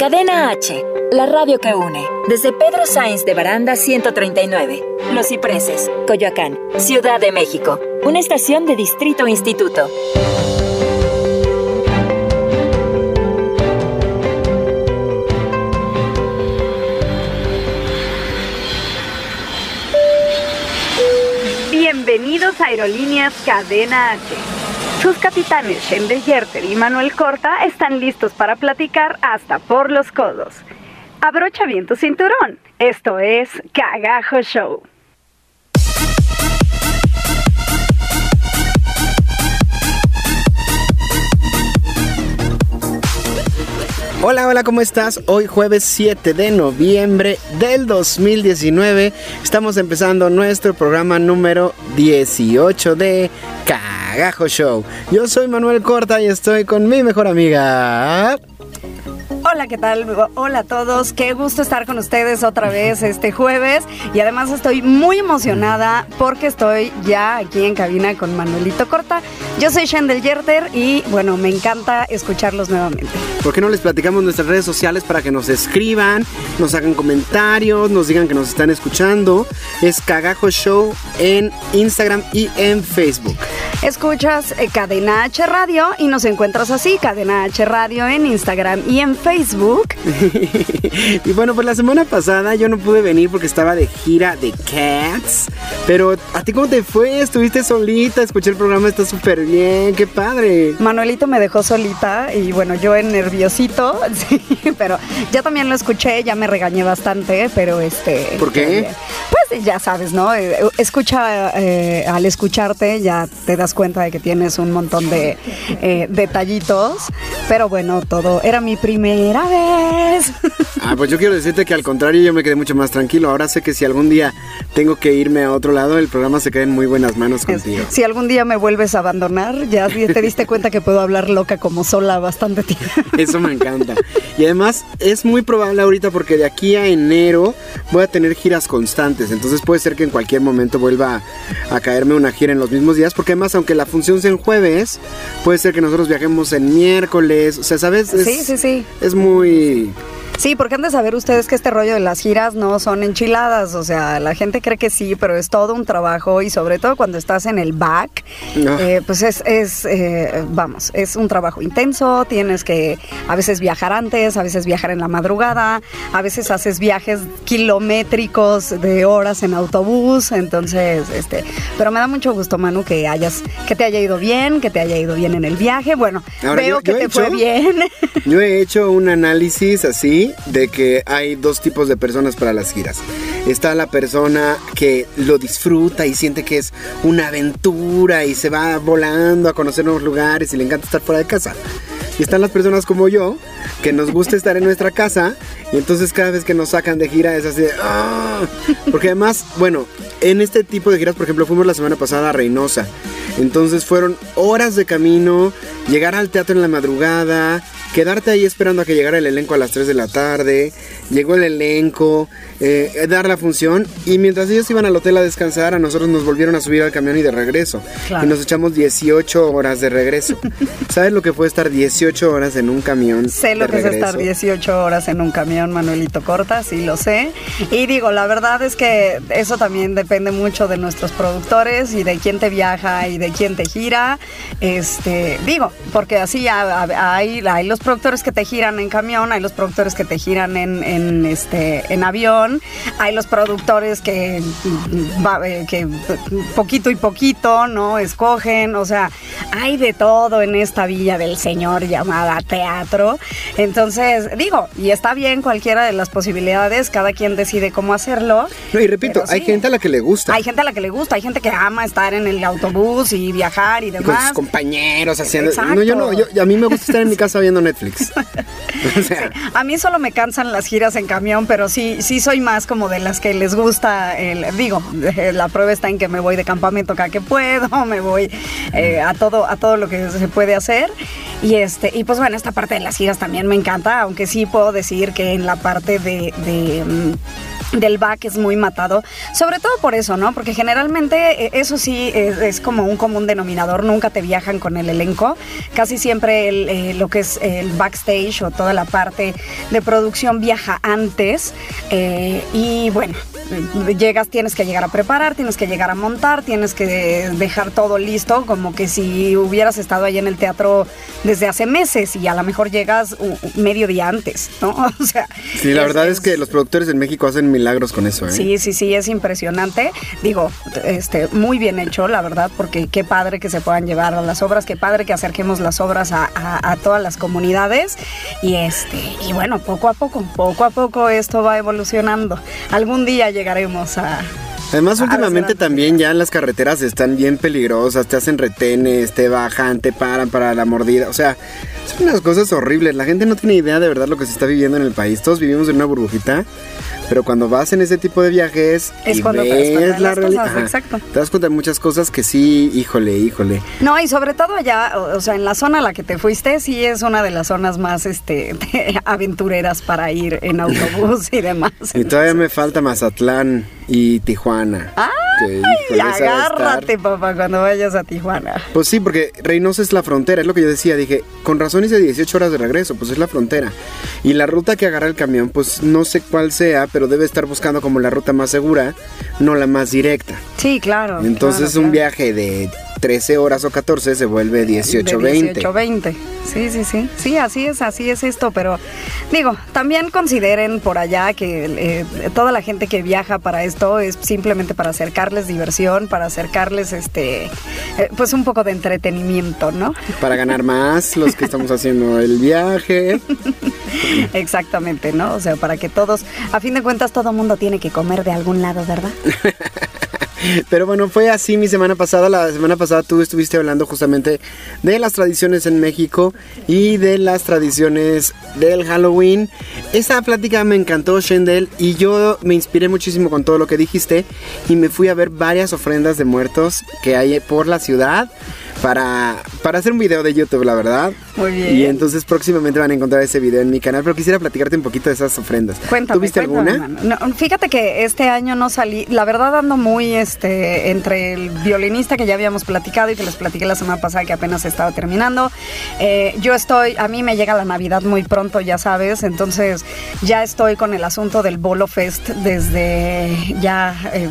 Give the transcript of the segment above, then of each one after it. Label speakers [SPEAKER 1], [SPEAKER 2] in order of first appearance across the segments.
[SPEAKER 1] Cadena H, la radio que une. Desde Pedro Sainz de Baranda 139, Los Cipreses, Coyoacán, Ciudad de México. Una estación de Distrito Instituto.
[SPEAKER 2] Bienvenidos a Aerolíneas Cadena H. Sus capitanes Shende Yerter y Manuel Corta están listos para platicar hasta por los codos. Abrocha bien tu cinturón. Esto es Cagajo Show.
[SPEAKER 3] Hola, hola, ¿cómo estás? Hoy jueves 7 de noviembre del 2019 estamos empezando nuestro programa número 18 de Cagajo Show. Yo soy Manuel Corta y estoy con mi mejor amiga.
[SPEAKER 2] Hola, ¿qué tal? Hola a todos. Qué gusto estar con ustedes otra vez este jueves. Y además estoy muy emocionada porque estoy ya aquí en cabina con Manuelito Corta. Yo soy Shendel Yerter y bueno, me encanta escucharlos nuevamente.
[SPEAKER 3] ¿Por qué no les platicamos nuestras redes sociales para que nos escriban, nos hagan comentarios, nos digan que nos están escuchando? Es Cagajo Show en Instagram y en Facebook.
[SPEAKER 2] Escuchas eh, Cadena H Radio y nos encuentras así, Cadena H Radio en Instagram y en Facebook.
[SPEAKER 3] y bueno, pues la semana pasada yo no pude venir porque estaba de gira de Cats. Pero ¿a ti cómo te fue? ¿Estuviste solita? Escuché el programa, está súper bien, qué padre.
[SPEAKER 2] Manuelito me dejó solita y bueno, yo en nerviosito, sí, pero ya también lo escuché, ya me regañé bastante, pero este...
[SPEAKER 3] ¿Por qué?
[SPEAKER 2] Pues ya sabes, ¿no? Eh, Escucha, eh, al escucharte ya te das cuenta de que tienes un montón de eh, detallitos, pero bueno, todo era mi primera vez.
[SPEAKER 3] Ah, pues yo quiero decirte que al contrario yo me quedé mucho más tranquilo. Ahora sé que si algún día tengo que irme a otro lado, el programa se queda en muy buenas manos contigo.
[SPEAKER 2] Si algún día me vuelves a abandonar, ya te diste cuenta que puedo hablar loca como sola bastante tiempo.
[SPEAKER 3] Eso me encanta. Y además es muy probable ahorita porque de aquí a enero voy a tener giras constantes. Entonces puede ser que en cualquier momento vuelva a caerme una gira en los mismos días. Porque además, aunque la función sea en jueves, puede ser que nosotros viajemos en miércoles. O sea, ¿sabes? Es,
[SPEAKER 2] Sí, sí, sí.
[SPEAKER 3] Es muy...
[SPEAKER 2] Sí, porque han de saber ustedes que este rollo de las giras no son enchiladas, o sea, la gente cree que sí, pero es todo un trabajo y sobre todo cuando estás en el back,
[SPEAKER 3] No.
[SPEAKER 2] eh, pues es, es eh, vamos, es un trabajo intenso, tienes que a veces viajar antes, a veces viajar en la madrugada, a veces haces viajes kilométricos de horas en autobús, entonces, este, pero me da mucho gusto, Manu, que hayas, que te haya ido bien, que te haya ido bien en el viaje, bueno,
[SPEAKER 3] Ahora,
[SPEAKER 2] veo
[SPEAKER 3] yo-
[SPEAKER 2] que
[SPEAKER 3] yo
[SPEAKER 2] te fue bien.
[SPEAKER 3] Yo he hecho un análisis así de que hay dos tipos de personas para las giras. Está la persona que lo disfruta y siente que es una aventura y se va volando a conocer nuevos lugares y le encanta estar fuera de casa. Y están las personas como yo, que nos gusta estar en nuestra casa y entonces cada vez que nos sacan de gira es así de... "Ah". Porque además, bueno, en este tipo de giras, por ejemplo, fuimos la semana pasada a Reynosa. Entonces fueron horas de camino, llegar al teatro en la madrugada, quedarte ahí esperando a que llegara el elenco a las 3 de la tarde. Llegó el elenco, eh, dar la función y mientras ellos iban al hotel a descansar, a nosotros nos volvieron a subir al camión y de regreso.
[SPEAKER 2] Claro.
[SPEAKER 3] Y nos echamos 18 horas de regreso. ¿Sabes lo que fue estar 18 horas en un camión?
[SPEAKER 2] Sé lo
[SPEAKER 3] de
[SPEAKER 2] que es estar
[SPEAKER 3] regreso?
[SPEAKER 2] 18 horas en un camión, Manuelito Corta, sí lo sé. Y digo, la verdad es que eso también depende mucho de nuestros productores y de quién te viaja y de quién te gira. Este, digo, porque así ha- ha- hay, hay los productores que te giran en camión, hay los productores que te giran en, en, este, en avión, hay los productores que, eh, que poquito y poquito, ¿no? Escogen, o sea, hay de todo en esta villa del Señor llamada teatro. Entonces, digo, y está bien cualquiera de las posibilidades, cada quien decide cómo hacerlo.
[SPEAKER 3] No, y repito, hay
[SPEAKER 2] sí.
[SPEAKER 3] gente a la que le gusta.
[SPEAKER 2] Hay gente a la que le gusta, hay gente que ama estar en el autobús y viajar y
[SPEAKER 3] y con
[SPEAKER 2] demás.
[SPEAKER 3] sus compañeros haciendo.
[SPEAKER 2] Exacto.
[SPEAKER 3] No, yo no, yo, a mí me gusta estar en mi casa viendo Netflix. o sea,
[SPEAKER 2] A mí solo me cansan las giras en camión, pero sí, sí soy más como de las que les gusta el, digo, la prueba está en que me voy de campamento cada que puedo, me voy eh, a todo, a todo lo que se puede hacer. Y este, y pues bueno, esta parte de las giras también me encanta, aunque sí puedo decir que en la parte de, de, mm, del back es muy matado, sobre todo por eso, ¿no? Porque generalmente eh, eso sí es, como un común denominador, nunca te viajan con el elenco, casi siempre eh, lo que es el backstage o toda la parte de producción viaja antes eh, y bueno, llegas, tienes que llegar a preparar, tienes que llegar a montar, tienes que dejar todo listo, como que si hubieras estado ahí en el teatro desde hace meses y a lo mejor llegas medio día antes, ¿no? O sea,
[SPEAKER 3] Sí, la verdad es que los productores en México hacen milagros con eso, ¿eh?
[SPEAKER 2] Sí, sí, sí, es impresionante. Digo, este, muy bien hecho, la verdad, porque qué padre que se puedan llevar a las obras, qué padre que acerquemos las obras a, a- a todas las comunidades. Y este, y bueno, poco a poco, poco a poco esto va evolucionando. Algún día llegaremos a.
[SPEAKER 3] Además,
[SPEAKER 2] a
[SPEAKER 3] últimamente también ya las carreteras están bien peligrosas, te hacen retenes, te bajan, te paran para la mordida. O sea, son unas cosas horribles. La gente no tiene idea de verdad lo que se está viviendo en el país. Todos vivimos en una burbujita, pero cuando vas en ese tipo de viajes
[SPEAKER 2] Es
[SPEAKER 3] y
[SPEAKER 2] cuando te das
[SPEAKER 3] ves
[SPEAKER 2] cuenta de
[SPEAKER 3] la realidad,
[SPEAKER 2] exacto.
[SPEAKER 3] te das cuenta de muchas cosas que sí, híjole, híjole.
[SPEAKER 2] No, y sobre todo allá, o, o sea, en la zona a la que te fuiste, sí es una de las zonas más este, aventureras para ir en autobús y demás.
[SPEAKER 3] Y todavía me falta Mazatlán y Tijuana. que,
[SPEAKER 2] Ay,
[SPEAKER 3] híjole, esa va a estar-
[SPEAKER 2] agárrate, papá, cuando vayas a Tijuana.
[SPEAKER 3] Pues sí, porque Reynosa es la frontera, es lo que yo decía. Dije, con razón hice 18 horas de regreso, pues es la frontera. Y la ruta que agarra el camión, pues no sé cuál sea, pero debe estar buscando como la ruta más segura, no la más directa.
[SPEAKER 2] Sí, claro.
[SPEAKER 3] Entonces
[SPEAKER 2] claro,
[SPEAKER 3] un
[SPEAKER 2] claro.
[SPEAKER 3] viaje de 13 horas o 14 se vuelve 18,
[SPEAKER 2] De
[SPEAKER 3] 20.
[SPEAKER 2] 18, 20. Sí, sí, sí. Sí, así es, así es esto. Pero digo, también consideren por allá que eh, toda la gente que viaja para esto es simplemente para acercarles diversión, para acercarles este, eh, pues un poco de entretenimiento, ¿no?
[SPEAKER 3] Para ganar más, los que estamos haciendo el viaje.
[SPEAKER 2] Exactamente, ¿no? O sea, para que todos, a fin de cuentas, todo mundo tiene que comer de algún lado, ¿verdad?
[SPEAKER 3] Pero bueno, fue así mi semana pasada. La semana pasada tú estuviste hablando justamente de las tradiciones en México y de las tradiciones del Halloween. Esa plática me encantó, Shendel, y yo me inspiré muchísimo con todo lo que dijiste y me fui a ver varias ofrendas de muertos que hay por la ciudad. Para, para hacer un video de YouTube, la verdad.
[SPEAKER 2] Muy bien.
[SPEAKER 3] Y entonces próximamente van a encontrar ese video en mi canal, pero quisiera platicarte un poquito de esas ofrendas.
[SPEAKER 2] Cuéntame,
[SPEAKER 3] ¿Tuviste
[SPEAKER 2] cuéntame,
[SPEAKER 3] alguna?
[SPEAKER 2] No, fíjate que este año no salí, la verdad ando muy este entre el violinista que ya habíamos platicado y que les platiqué la semana pasada que apenas estaba terminando. Eh, yo estoy, a mí me llega la Navidad muy pronto, ya sabes, entonces ya estoy con el asunto del Bolo Fest desde ya eh,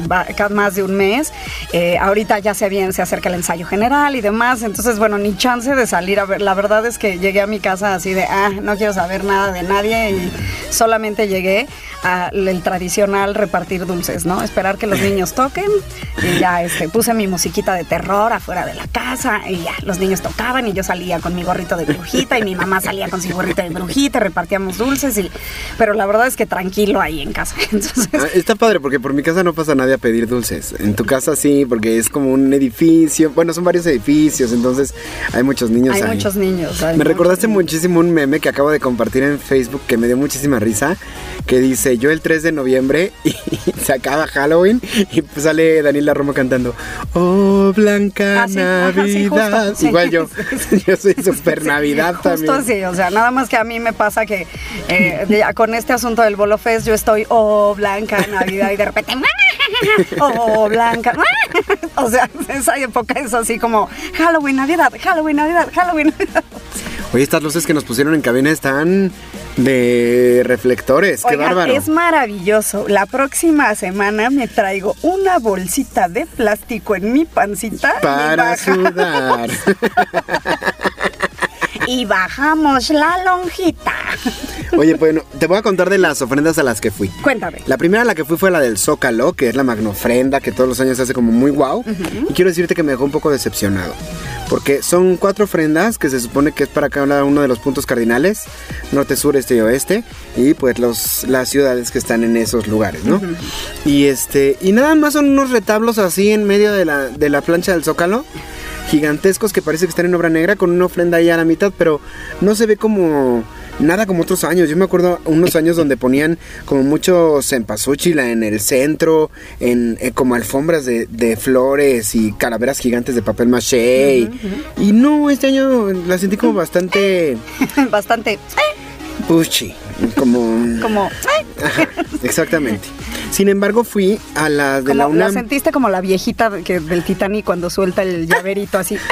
[SPEAKER 2] más de un mes. Eh, ahorita ya se bien se acerca el ensayo general y demás, entonces bueno, ni chance de salir a ver. La verdad es que llegué a mi casa así de, ah, no quiero saber nada de nadie y solamente llegué al tradicional repartir dulces, ¿no? Esperar que los niños toquen y ya este, puse mi musiquita de terror afuera de la casa y ya los niños tocaban y yo salía con mi gorrito de brujita y mi mamá salía con su gorrito de brujita, repartíamos dulces y pero la verdad es que tranquilo ahí en casa. Entonces,
[SPEAKER 3] Ah, está padre porque por mi casa no pasa nadie a pedir dulces. En tu casa sí, porque es como un edificio. Bueno, son varios edificios, entonces hay muchos niños
[SPEAKER 2] hay
[SPEAKER 3] ahí.
[SPEAKER 2] muchos niños. hay
[SPEAKER 3] Me recordaste muchísimo un meme que acabo de compartir en Facebook que me dio muchísima risa. Que dice: Yo el 3 de noviembre y se acaba Halloween. Y pues sale Daniela Romo cantando: Oh, Blanca
[SPEAKER 2] Ah, sí,
[SPEAKER 3] Navidad.
[SPEAKER 2] sí.
[SPEAKER 3] Igual yo. Yo soy super Navidad
[SPEAKER 2] Justo
[SPEAKER 3] también.
[SPEAKER 2] así, o sea, nada más que a mí me pasa que eh, con este asunto del Bolo Fest yo estoy, oh, Blanca, Navidad, y de repente, oh, Blanca, o sea, esa época es así como Halloween, Navidad, Halloween, Navidad, Halloween, Navidad.
[SPEAKER 3] Oye, estas luces que nos pusieron en cabina están de reflectores. Qué
[SPEAKER 2] Oigan,
[SPEAKER 3] bárbaro.
[SPEAKER 2] es maravilloso. La próxima semana me traigo una bolsita de plástico en mi pancita
[SPEAKER 3] Para sudar.
[SPEAKER 2] y bajamos la lonjita.
[SPEAKER 3] Oye, bueno, te voy a contar de las ofrendas a las que fui.
[SPEAKER 2] Cuéntame.
[SPEAKER 3] La primera a la que fui fue la del Zócalo, que es la magnofrenda que todos los años se hace como muy guau. Y quiero decirte que me dejó un poco decepcionado. Porque son cuatro ofrendas que se supone que es para cada uno de los puntos cardinales, norte, sur, este y oeste, y pues los, las ciudades que están en esos lugares, ¿no? Y este, y nada más son unos retablos así en medio de la, de la plancha del Zócalo, gigantescos que parece que están en obra negra, con una ofrenda ahí a la mitad, pero no se ve como nada como otros años. Yo me acuerdo unos años donde ponían como mucho cempasúchil en el centro, en, eh, como alfombras de, de flores y calaveras gigantes de papel maché. y- y, no, este año la sentí como bastante
[SPEAKER 2] Bastante
[SPEAKER 3] pushy, como...
[SPEAKER 2] como...
[SPEAKER 3] Ajá, exactamente. Sin embargo, fui a las de la
[SPEAKER 2] la
[SPEAKER 3] UNAM.
[SPEAKER 2] sentiste como la viejita que, del Titanic cuando suelta el llaverito así.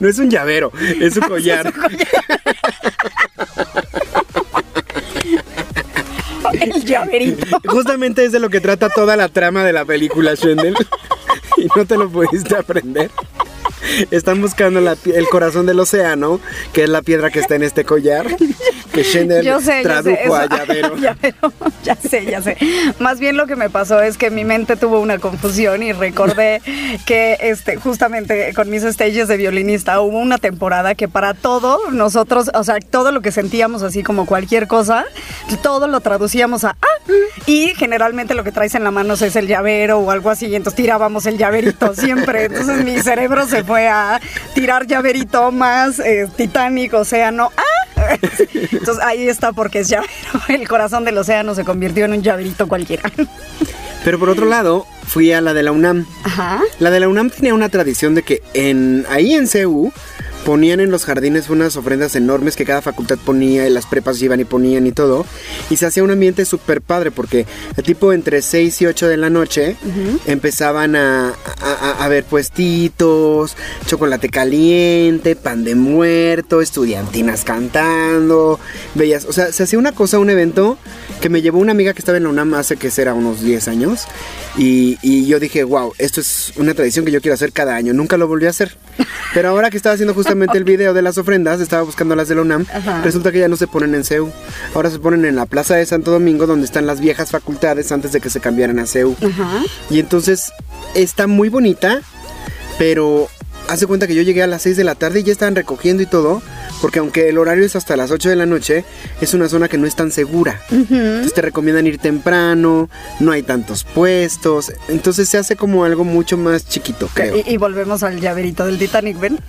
[SPEAKER 3] No es un llavero, es un collar.
[SPEAKER 2] el llaverito.
[SPEAKER 3] Justamente es de lo que trata toda la trama de la película, Shendel. Y no te lo pudiste aprender. Están buscando la el corazón del océano, que es la piedra que está en este collar, que Shendel
[SPEAKER 2] Yo sé, yo sé.
[SPEAKER 3] tradujo a llavero.
[SPEAKER 2] Llavero, Ya sé, ya sé. Más bien lo que me pasó es que mi mente tuvo una confusión y recordé que este, justamente con mis stages de violinista hubo una temporada que para todo nosotros, o sea, todo lo que sentíamos así como cualquier cosa, todo lo traducíamos a ah, y generalmente lo que traes en la mano es el llavero o algo así, y entonces tirábamos el llaverito siempre. Entonces mi cerebro se fue a tirar llaverito más eh, Titanic, océano, ah. Entonces ahí está porque es llavero. El corazón del océano se convirtió en un llaverito cualquiera.
[SPEAKER 3] Pero por otro lado, fui a la de la UNAM.
[SPEAKER 2] Ajá.
[SPEAKER 3] La de la UNAM tenía una tradición de que en ahí en CU ponían en los jardines unas ofrendas enormes que cada facultad ponía y las prepas iban y ponían y todo. Y se hacía un ambiente súper padre porque tipo entre 6 y 8 de la noche empezaban a, a, a- a ver puestitos, chocolate caliente, pan de muerto, estudiantinas cantando, bellas. O sea, se hacía una cosa, un evento que me llevó una amiga que estaba en la UNAM hace que será unos 10 años. Y, y yo dije, wow, esto es una tradición que yo quiero hacer cada año. Nunca lo volví a hacer. Pero ahora que estaba haciendo justamente el video de las ofrendas, estaba buscando las de la UNAM,
[SPEAKER 2] Ajá.
[SPEAKER 3] resulta que ya no se ponen en CEU. Ahora se ponen en la Plaza de Santo Domingo, donde están las viejas facultades antes de que se cambiaran a CEU.
[SPEAKER 2] Ajá.
[SPEAKER 3] Y entonces está muy bonita, pero hace cuenta que yo llegué a las 6 de la tarde y ya estaban recogiendo y todo, porque aunque el horario es hasta las 8 de la noche, es una zona que no es tan segura. Entonces te recomiendan ir temprano, no hay tantos puestos, entonces se hace como algo mucho más chiquito, creo.
[SPEAKER 2] Y, y volvemos al llaverito del Titanic, ¿ven?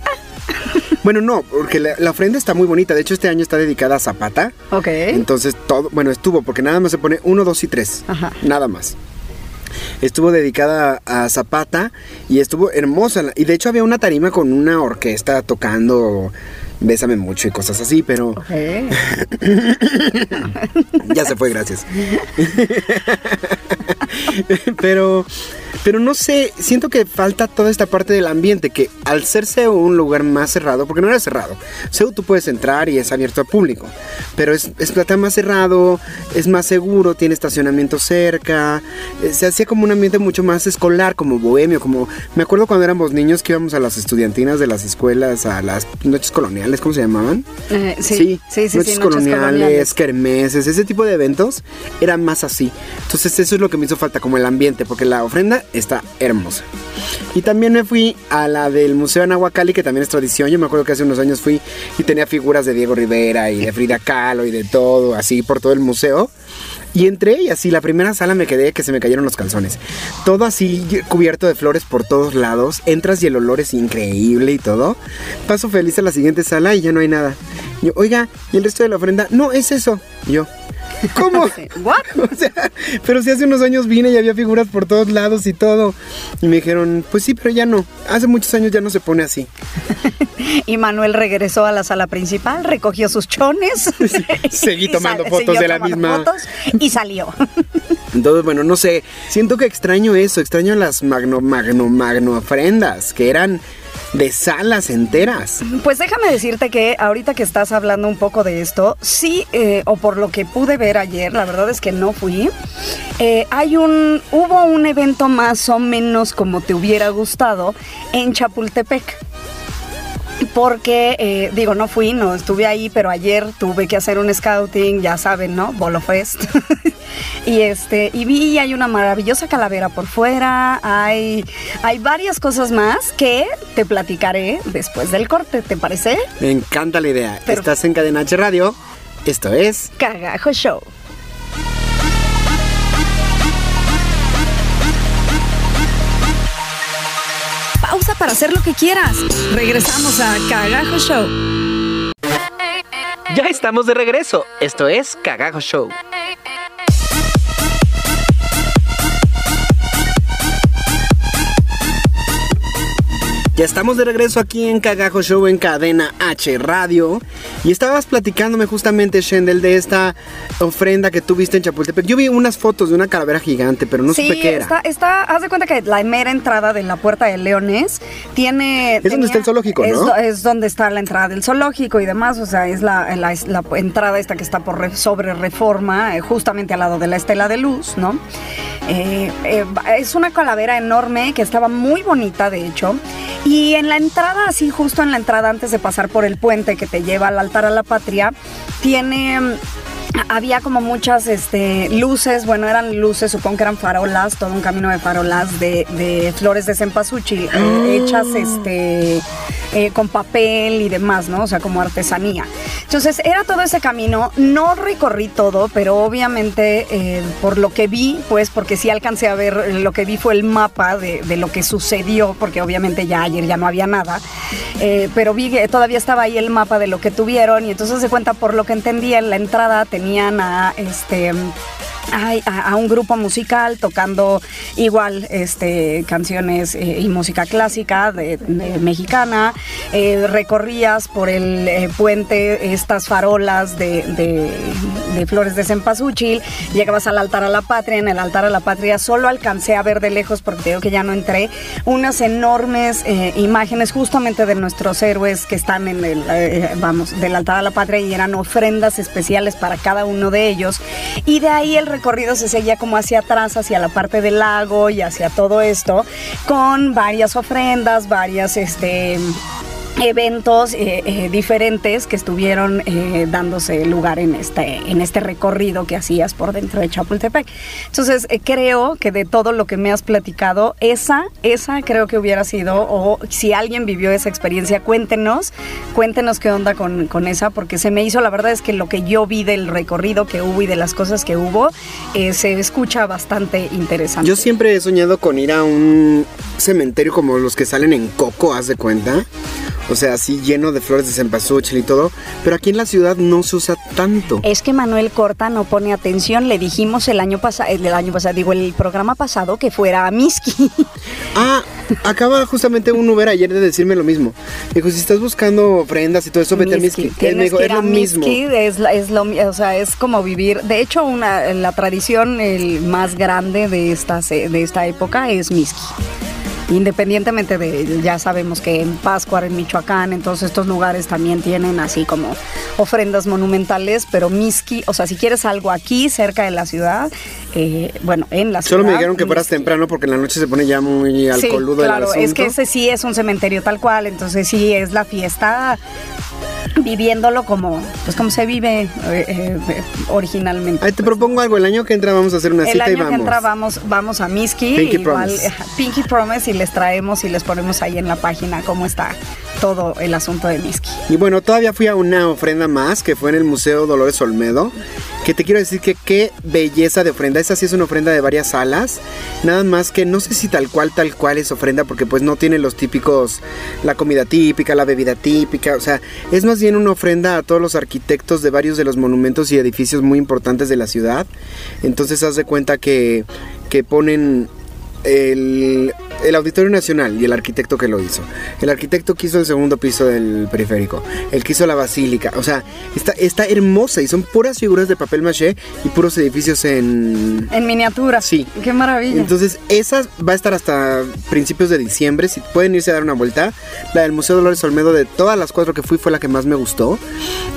[SPEAKER 3] Bueno, no, porque la, la ofrenda está muy bonita, de hecho este año está dedicada a Zapata.
[SPEAKER 2] Ok.
[SPEAKER 3] Entonces todo, bueno, estuvo, porque nada más se pone 1, 2 y 3.
[SPEAKER 2] Ajá.
[SPEAKER 3] Nada más. Estuvo dedicada a Zapata y estuvo hermosa. Y de hecho había una tarima con una orquesta tocando Bésame mucho y cosas así, pero
[SPEAKER 2] Ok.
[SPEAKER 3] ya se fue, gracias. pero, pero no sé, siento que falta toda esta parte del ambiente, que al ser CEU un lugar más cerrado, porque no era cerrado, CEU tú puedes entrar y es abierto al público, pero es, es está más cerrado, es más seguro, tiene estacionamiento cerca, eh, se hacía como un ambiente mucho más escolar, como bohemio, como, me acuerdo cuando éramos niños que íbamos a las estudiantinas de las escuelas, a las noches coloniales, ¿cómo se llamaban?
[SPEAKER 2] Eh, sí, sí, sí, sí,
[SPEAKER 3] noches coloniales,
[SPEAKER 2] coloniales.
[SPEAKER 3] kermeses, ese tipo de eventos era más así. Entonces eso es lo que me hizo falta, como el ambiente, porque la ofrenda está hermosa. Y también me fui a la del Museo Anahuacalli, que también es tradición. Yo me acuerdo que hace unos años fui y tenía figuras de Diego Rivera y de Frida Kahlo y de todo, así por todo el museo. Y entré y así, la primera sala me quedé que se me cayeron los calzones. Todo así cubierto de flores por todos lados. Entras y el olor es increíble y todo. Paso feliz a la siguiente sala y ya no hay nada. Yo, oiga, ¿y el resto de la ofrenda? No, es eso. Yo, ¿cómo?
[SPEAKER 2] ¿What?
[SPEAKER 3] O sea, pero si hace unos años vine y había figuras por todos lados y todo. Y me dijeron, pues sí, pero ya no. Hace muchos años ya no se pone así.
[SPEAKER 2] Y Manuel regresó a la sala principal, recogió sus chones.
[SPEAKER 3] seguí tomando fotos de la misma.
[SPEAKER 2] fotos y salió.
[SPEAKER 3] Entonces, bueno, no sé. Siento que extraño eso. Extraño las magno, magno, magno ofrendas que eran de salas enteras.
[SPEAKER 2] Pues déjame decirte que ahorita que estás hablando un poco de esto, sí, eh, o por lo que pude ver ayer, la verdad es que no fui. eh, hay un, hubo un evento más o menos como te hubiera gustado en Chapultepec. Porque, eh, digo, no fui, no estuve ahí, pero ayer tuve que hacer un scouting, ya saben, ¿no? Bolo Fest. y este, y vi hay una maravillosa calavera por fuera, hay, hay varias cosas más que te platicaré después del corte, ¿te parece?
[SPEAKER 3] Me encanta la idea.
[SPEAKER 2] Pero-
[SPEAKER 3] Estás en Cadena H Radio. Esto es
[SPEAKER 2] Cagajo Show. Pausa para hacer lo que quieras. Regresamos a Cagajo Show.
[SPEAKER 4] Ya estamos de regreso. Esto es Cagajo Show.
[SPEAKER 3] Ya estamos de regreso aquí en Cagajo Show en Cadena H Radio. Y estabas platicándome justamente, Shendel, de esta ofrenda que tuviste en Chapultepec. Yo vi unas fotos de una calavera gigante, pero no
[SPEAKER 2] sí,
[SPEAKER 3] supe qué era.
[SPEAKER 2] Está, está, haz de cuenta que la mera entrada de la Puerta de Leones tiene...
[SPEAKER 3] Es donde
[SPEAKER 2] tenía-
[SPEAKER 3] está el zoológico, ¿no?
[SPEAKER 2] Es, donde está la entrada del zoológico y demás, o sea, es la, la- es la entrada esta que está por re- sobre reforma, eh, justamente al lado de la Estela de Luz, ¿no? Eh, eh, es una calavera enorme que estaba muy bonita, de hecho. Y en la entrada, así justo en la entrada, antes de pasar por el puente que te lleva al altar a la patria, tiene había como muchas este, luces, bueno, eran luces, supongo que eran farolas, todo un camino de farolas de, de flores de cempasúchil, eh, hechas este, eh, con papel y demás, ¿no? O sea, como artesanía. Entonces, era todo ese camino. No recorrí todo, pero obviamente eh, por lo que vi, pues, porque sí alcancé a ver, lo que vi fue el mapa de, de lo que sucedió, porque obviamente ya ayer ya no había nada, eh, pero vi que todavía estaba ahí el mapa de lo que tuvieron y entonces se cuenta, por lo que entendí, en la entrada tenían a este a, un grupo musical tocando igual este, canciones eh, y música clásica mexicana. Eh, recorrías por el eh, puente estas farolas de, de- flores de cempasúchil. Llegabas al altar a la patria. En el altar a la patria solo alcancé a ver de lejos, porque te digo que ya no entré, unas enormes imágenes justamente de nuestros héroes que están en el, vamos, del altar a la patria y eran ofrendas especiales para cada uno de ellos. Y de ahí el recorrido se seguía como hacia atrás, hacia la parte del lago y hacia todo esto, con varias ofrendas, varias, este eventos eh, eh, diferentes que estuvieron eh, dándose lugar en este, en este recorrido que hacías por dentro de Chapultepec. Entonces, creo que de todo lo que me has platicado, esa, esa creo que hubiera sido, o si alguien vivió esa experiencia, cuéntenos, cuéntenos qué onda con, con esa, porque se me hizo, la verdad es que lo que yo vi del recorrido que hubo y de las cosas que hubo, se escucha bastante interesante.
[SPEAKER 3] Yo siempre he soñado con ir a un cementerio como los que salen en Coco, haz de cuenta. O sea, así lleno de flores de cempasúchil y todo. Pero aquí en la ciudad no se usa tanto.
[SPEAKER 2] Es que Manuel Corta no pone atención. Le dijimos el año pasado, el año pasado, digo, el programa pasado que fuera a Miski.
[SPEAKER 3] Ah, acaba justamente un Uber ayer de decirme lo mismo. Dijo, si estás buscando ofrendas y todo eso, vete a Miski. Él me
[SPEAKER 2] Tienes
[SPEAKER 3] dijo,
[SPEAKER 2] que
[SPEAKER 3] es lo mismo.
[SPEAKER 2] Es, es lo, o sea, es como vivir. De hecho, una, la tradición el más grande de esta, de esta época es Miski. Independientemente de, ya sabemos que en Pascua, en Michoacán, en todos estos lugares también tienen así como ofrendas monumentales, pero Miski, o sea, si quieres algo aquí, cerca de la ciudad, eh, bueno, en la ciudad.
[SPEAKER 3] Solo me dijeron que fueras temprano porque en la noche se pone ya muy alcoholudo
[SPEAKER 2] Sí, claro,
[SPEAKER 3] el
[SPEAKER 2] es que ese sí es un cementerio tal cual, entonces sí es la fiesta viviéndolo como pues como se vive eh, eh, originalmente.
[SPEAKER 3] Ay, te
[SPEAKER 2] pues.
[SPEAKER 3] propongo algo. El año que entra vamos a hacer una
[SPEAKER 2] el
[SPEAKER 3] cita
[SPEAKER 2] año
[SPEAKER 3] y vamos.
[SPEAKER 2] que entra vamos, vamos a Miski,
[SPEAKER 3] Pinky
[SPEAKER 2] igual,
[SPEAKER 3] Promise.
[SPEAKER 2] Pinky Promise y les traemos y les ponemos ahí en la página cómo está todo el asunto de Miski.
[SPEAKER 3] Y bueno, todavía fui a una ofrenda más que fue en el Museo Dolores Olmedo. Que te quiero decir que qué belleza de ofrenda. Esa sí es una ofrenda de varias salas. Nada más que no sé si tal cual, tal cual es ofrenda, porque pues no tiene los típicos, la comida típica, la bebida típica. O sea, es más bien una ofrenda a todos los arquitectos de varios de los monumentos y edificios muy importantes de la ciudad. Entonces haz de cuenta que, que ponen el, el Auditorio Nacional y el arquitecto que lo hizo. El arquitecto quiso el segundo piso del periférico. Él quiso la basílica. O sea, está, está hermosa y son puras figuras de papel maché y puros edificios en...
[SPEAKER 2] En miniatura.
[SPEAKER 3] Sí.
[SPEAKER 2] Qué maravilla.
[SPEAKER 3] Entonces, esa va a estar hasta principios de diciembre. Si pueden irse a dar una vuelta. La del Museo Dolores Olmedo, de todas las cuatro que fui, fue la que más me gustó.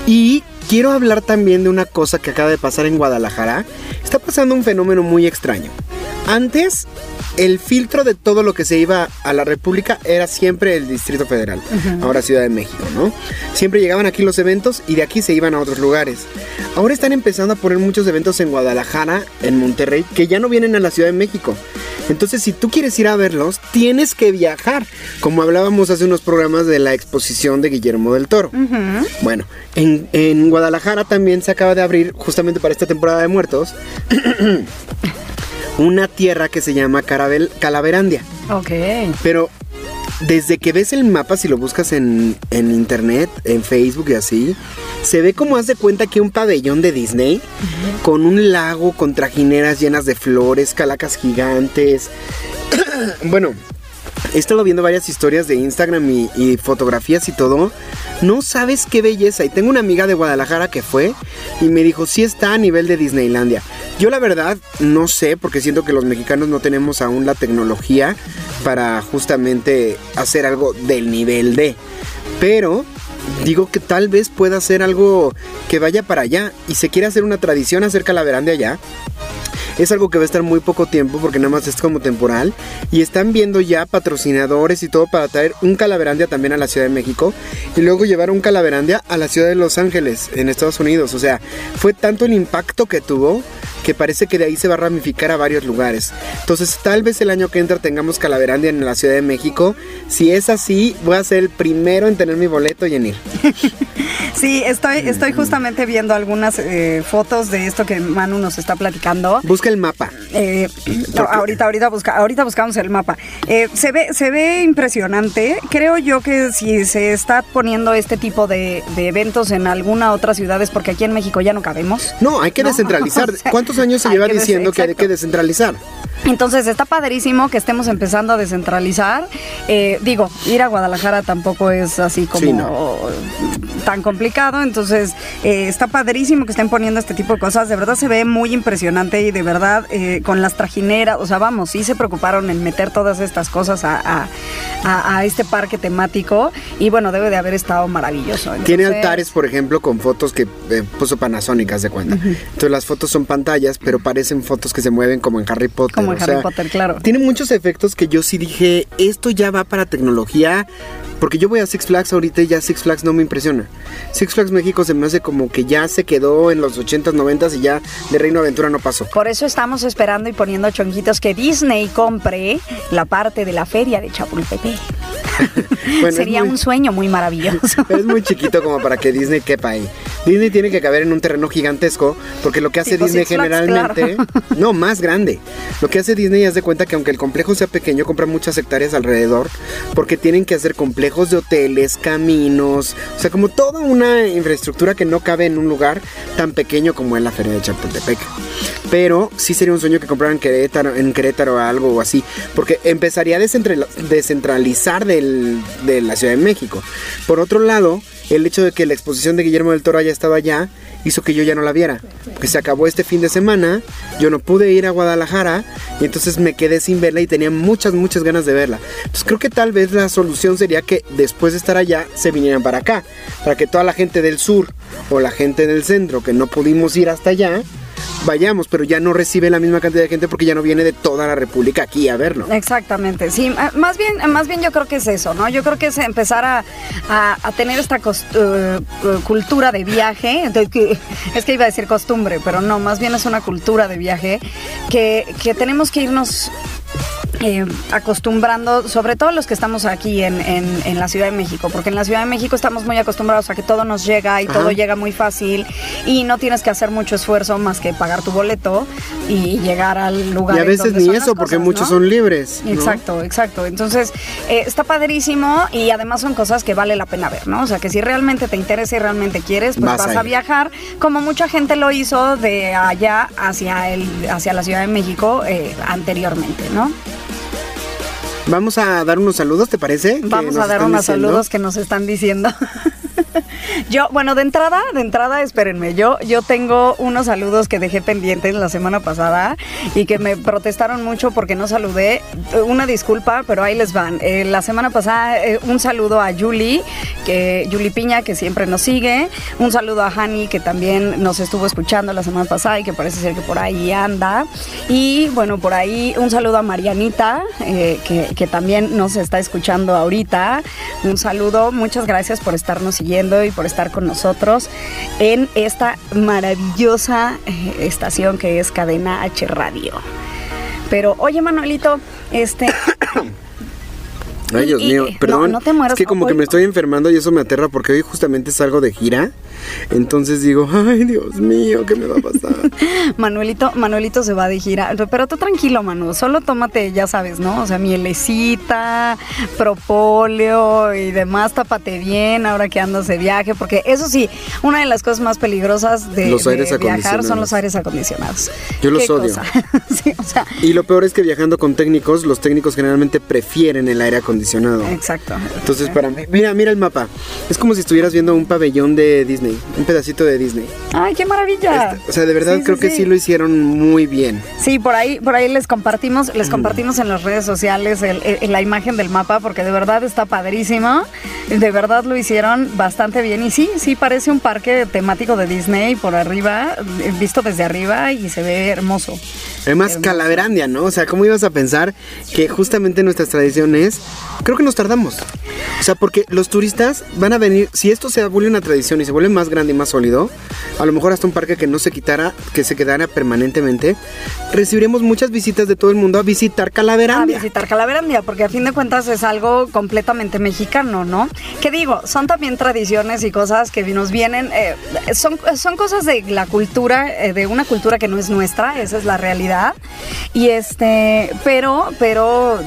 [SPEAKER 3] Y quiero hablar también de una cosa que acaba de pasar en Guadalajara. Está pasando un fenómeno muy extraño. Antes, el filtro de todo lo que se iba a la República era siempre el Distrito Federal, ahora Ciudad de México, ¿no? Siempre llegaban aquí los eventos y de aquí se iban a otros lugares. Ahora están empezando a poner muchos eventos en Guadalajara, en Monterrey, que ya no vienen a la Ciudad de México. Entonces, si tú quieres ir a verlos, tienes que viajar, como hablábamos hace unos programas de la exposición de Guillermo del Toro. Bueno, en, en Guadalajara también se acaba de abrir, justamente para esta temporada de muertos, una tierra que se llama Carabel- Calaverandia.
[SPEAKER 2] Ok.
[SPEAKER 3] Pero desde que ves el mapa, si lo buscas en, en internet, en Facebook y así, se ve como haz de cuenta que un pabellón de Disney con un lago con trajineras llenas de flores, calacas gigantes. bueno, he estado viendo varias historias de Instagram y, fotografías y todo. No sabes qué belleza. Y tengo una amiga de Guadalajara que fue y me dijo, sí está a nivel de Disneylandia. Yo la verdad no sé, porque siento que los mexicanos no tenemos aún la tecnología para justamente hacer algo del nivel de. Pero digo que tal vez pueda ser algo que vaya para allá y se quiere hacer una tradición hacer calaverán de allá. Es algo que va a estar muy poco tiempo porque nada más es como temporal. Y están viendo ya patrocinadores y todo para traer un calaverandia también a la Ciudad de México. Y luego llevar un calaverandia a la Ciudad de Los Ángeles, en Estados Unidos. O sea, fue tanto el impacto que tuvo que parece que de ahí se va a ramificar a varios lugares. Entonces, tal vez el año que entra tengamos Calaverandia en la Ciudad de México. Si es así, voy a ser el primero en tener mi boleto y en ir.
[SPEAKER 2] Sí, estoy, estoy justamente viendo algunas eh, fotos de esto que Manu nos está platicando.
[SPEAKER 3] Busca el mapa.
[SPEAKER 2] Eh, no, ahorita, ahorita, busca, ahorita buscamos el mapa. Eh, se, ve, se ve impresionante. Creo yo que si se está poniendo este tipo de, de eventos en alguna otra ciudad es porque aquí en México ya no cabemos.
[SPEAKER 3] No, hay que
[SPEAKER 2] No,
[SPEAKER 3] descentralizar.
[SPEAKER 2] o sea,
[SPEAKER 3] ¿Cuántos años se lleva
[SPEAKER 2] que
[SPEAKER 3] diciendo que hay que descentralizar?
[SPEAKER 2] Entonces está padrísimo que estemos empezando a descentralizar. Eh, digo, ir a Guadalajara tampoco es así como
[SPEAKER 3] Sí, no.
[SPEAKER 2] tan complicado. Entonces eh, está padrísimo que estén poniendo este tipo de cosas. De verdad se ve muy impresionante y de verdad eh, con las trajineras, o sea, vamos, sí se preocuparon en meter todas estas cosas a, a- a- a este parque temático y bueno, debe de haber estado maravilloso.
[SPEAKER 3] Tiene altares, por ejemplo, con fotos que eh, puso Panasonic, haz de cuenta. Entonces las fotos son pantallas, pero parecen fotos que se mueven como en Harry Potter.
[SPEAKER 2] Como en Harry
[SPEAKER 3] sea,
[SPEAKER 2] Potter, claro.
[SPEAKER 3] Tiene muchos efectos que yo sí dije, esto ya va para tecnología. Porque yo voy a Six Flags ahorita y ya Six Flags no me impresiona. Six Flags México se me hace como que ya se quedó en los 80s, 90s y ya de Reino Aventura no pasó.
[SPEAKER 2] Por eso estamos esperando y poniendo chonquitos que Disney compre la parte de la feria de Chapultepec.
[SPEAKER 3] Bueno,
[SPEAKER 2] Sería
[SPEAKER 3] muy-
[SPEAKER 2] un sueño muy maravilloso.
[SPEAKER 3] Es muy chiquito como para que Disney quepa ahí. Disney tiene que caber en un terreno gigantesco porque lo que hace
[SPEAKER 2] Tipo
[SPEAKER 3] Disney
[SPEAKER 2] Six Flags,
[SPEAKER 3] generalmente,
[SPEAKER 2] claro.
[SPEAKER 3] no, más grande. Lo que hace Disney es de cuenta que aunque el complejo sea pequeño, compra muchas hectáreas alrededor porque tienen que hacer complejos de hoteles, caminos, o sea, como toda una infraestructura que no cabe en un lugar tan pequeño como es la Feria de Chapultepec. Pero sí sería un sueño que compraran Querétaro, en Querétaro algo o así, porque empezaría a descentralizar del- de la Ciudad de México. Por otro lado, el hecho de que la exposición de Guillermo del Toro haya estado allá hizo que yo ya no la viera. Que se acabó este fin de semana, yo no pude ir a Guadalajara y entonces me quedé sin verla y tenía muchas, muchas ganas de verla. Entonces creo que tal vez la solución sería que después de estar allá se vinieran para acá, para que toda la gente del sur o la gente del centro que no pudimos ir hasta allá, vayamos, pero ya no recibe la misma cantidad de gente porque ya no viene de toda la República aquí a verlo.
[SPEAKER 2] Exactamente, sí, ah, más bien, más bien yo creo que es eso, ¿no? Yo creo que es empezar a, tener esta eh, eh, cultura de viaje, es que iba a decir costumbre, pero no, más bien es una cultura de viaje que tenemos que irnos eh, acostumbrando, sobre todo los que estamos aquí en, en- en la Ciudad de México, porque en la Ciudad de México estamos muy acostumbrados a que todo nos llega y
[SPEAKER 3] Ajá.
[SPEAKER 2] todo llega muy fácil y no tienes que hacer mucho esfuerzo más que pagar tu boleto y llegar al lugar.
[SPEAKER 3] Y a veces
[SPEAKER 2] donde
[SPEAKER 3] ni
[SPEAKER 2] son
[SPEAKER 3] eso, porque
[SPEAKER 2] cosas,
[SPEAKER 3] muchos
[SPEAKER 2] ¿no?
[SPEAKER 3] son libres. ¿no?
[SPEAKER 2] Exacto, exacto. Entonces, eh, está padrísimo y además son cosas que vale la pena ver, ¿no? O sea, que si realmente te interesa y realmente quieres, pues
[SPEAKER 3] Vas
[SPEAKER 2] a viajar, como mucha gente lo hizo de allá hacia, el, hacia la Ciudad de México eh, anteriormente, ¿no?
[SPEAKER 3] Stay Vamos a dar unos saludos, ¿te parece?
[SPEAKER 2] Vamos a dar unos
[SPEAKER 3] diciendo.
[SPEAKER 2] saludos que nos están diciendo. Yo, bueno, de entrada, de entrada, espérenme, yo, yo tengo unos saludos que dejé pendientes la semana pasada y que me protestaron mucho porque no saludé. Una disculpa, pero ahí les van. Eh, la semana pasada, eh, un saludo a Julie, que Julie Piña, que siempre nos sigue. Un saludo a Hani, que también nos estuvo escuchando la semana pasada y que parece ser que por ahí anda. Y bueno, por ahí un saludo a Marianita, eh, que, que también nos está escuchando ahorita. Un saludo, muchas gracias por estarnos siguiendo y por estar con nosotros en esta maravillosa eh, estación que es Cadena H Radio. Pero, oye Manuelito, este...
[SPEAKER 3] Ay, Dios
[SPEAKER 2] Y-
[SPEAKER 3] mío, perdón.
[SPEAKER 2] no, no te mueras.
[SPEAKER 3] Es que como que me estoy enfermando y eso me aterra porque hoy justamente salgo de gira. Entonces digo, ay, Dios mío, ¿qué me va a pasar?
[SPEAKER 2] Manuelito, Manuelito se va de gira, pero tú tranquilo, Manu, solo tómate, ya sabes, ¿no? O sea, mielecita, propóleo y demás, tápate bien ahora que andas de viaje, porque eso sí, una de las cosas más peligrosas de,
[SPEAKER 3] Los
[SPEAKER 2] de
[SPEAKER 3] aires
[SPEAKER 2] viajar son los aires acondicionados.
[SPEAKER 3] Yo los
[SPEAKER 2] ¿Qué
[SPEAKER 3] odio.
[SPEAKER 2] cosa? sí, o sea,
[SPEAKER 3] Y lo peor es que viajando con técnicos, los técnicos generalmente prefieren el aire acondicionado.
[SPEAKER 2] Exacto.
[SPEAKER 3] Entonces para mí, mira, mira el mapa. Es como si estuvieras viendo un pabellón de Disney, un pedacito de Disney.
[SPEAKER 2] Ay, qué maravilla.
[SPEAKER 3] Este, o sea, de verdad
[SPEAKER 2] Sí,
[SPEAKER 3] creo
[SPEAKER 2] sí,
[SPEAKER 3] que sí lo hicieron muy bien.
[SPEAKER 2] Sí, por ahí, por ahí les compartimos, les compartimos en las redes sociales el- el- la imagen del mapa porque de verdad está padrísimo. De verdad lo hicieron bastante bien y sí, sí parece un parque temático de Disney por arriba, visto desde arriba y se ve hermoso.
[SPEAKER 3] Además,
[SPEAKER 2] Hermoso.
[SPEAKER 3] Calaverandia, ¿no? O sea, ¿cómo ibas a pensar que justamente nuestras tradiciones, creo que nos tardamos? O sea, porque los turistas van a venir, si esto se vuelve una tradición y se vuelve más grande y más sólido, a lo mejor hasta un parque que no se quitara, que se quedara permanentemente, recibiremos muchas visitas de todo el mundo a visitar
[SPEAKER 2] A
[SPEAKER 3] Calaverandia.
[SPEAKER 2] visitar Calaverandia, porque a fin de cuentas es algo completamente mexicano, ¿no? Que digo, son también tradiciones y cosas que nos vienen, eh, son, son cosas de la cultura, eh, de una cultura que no es nuestra, esa es la realidad. Y este, pero, pero,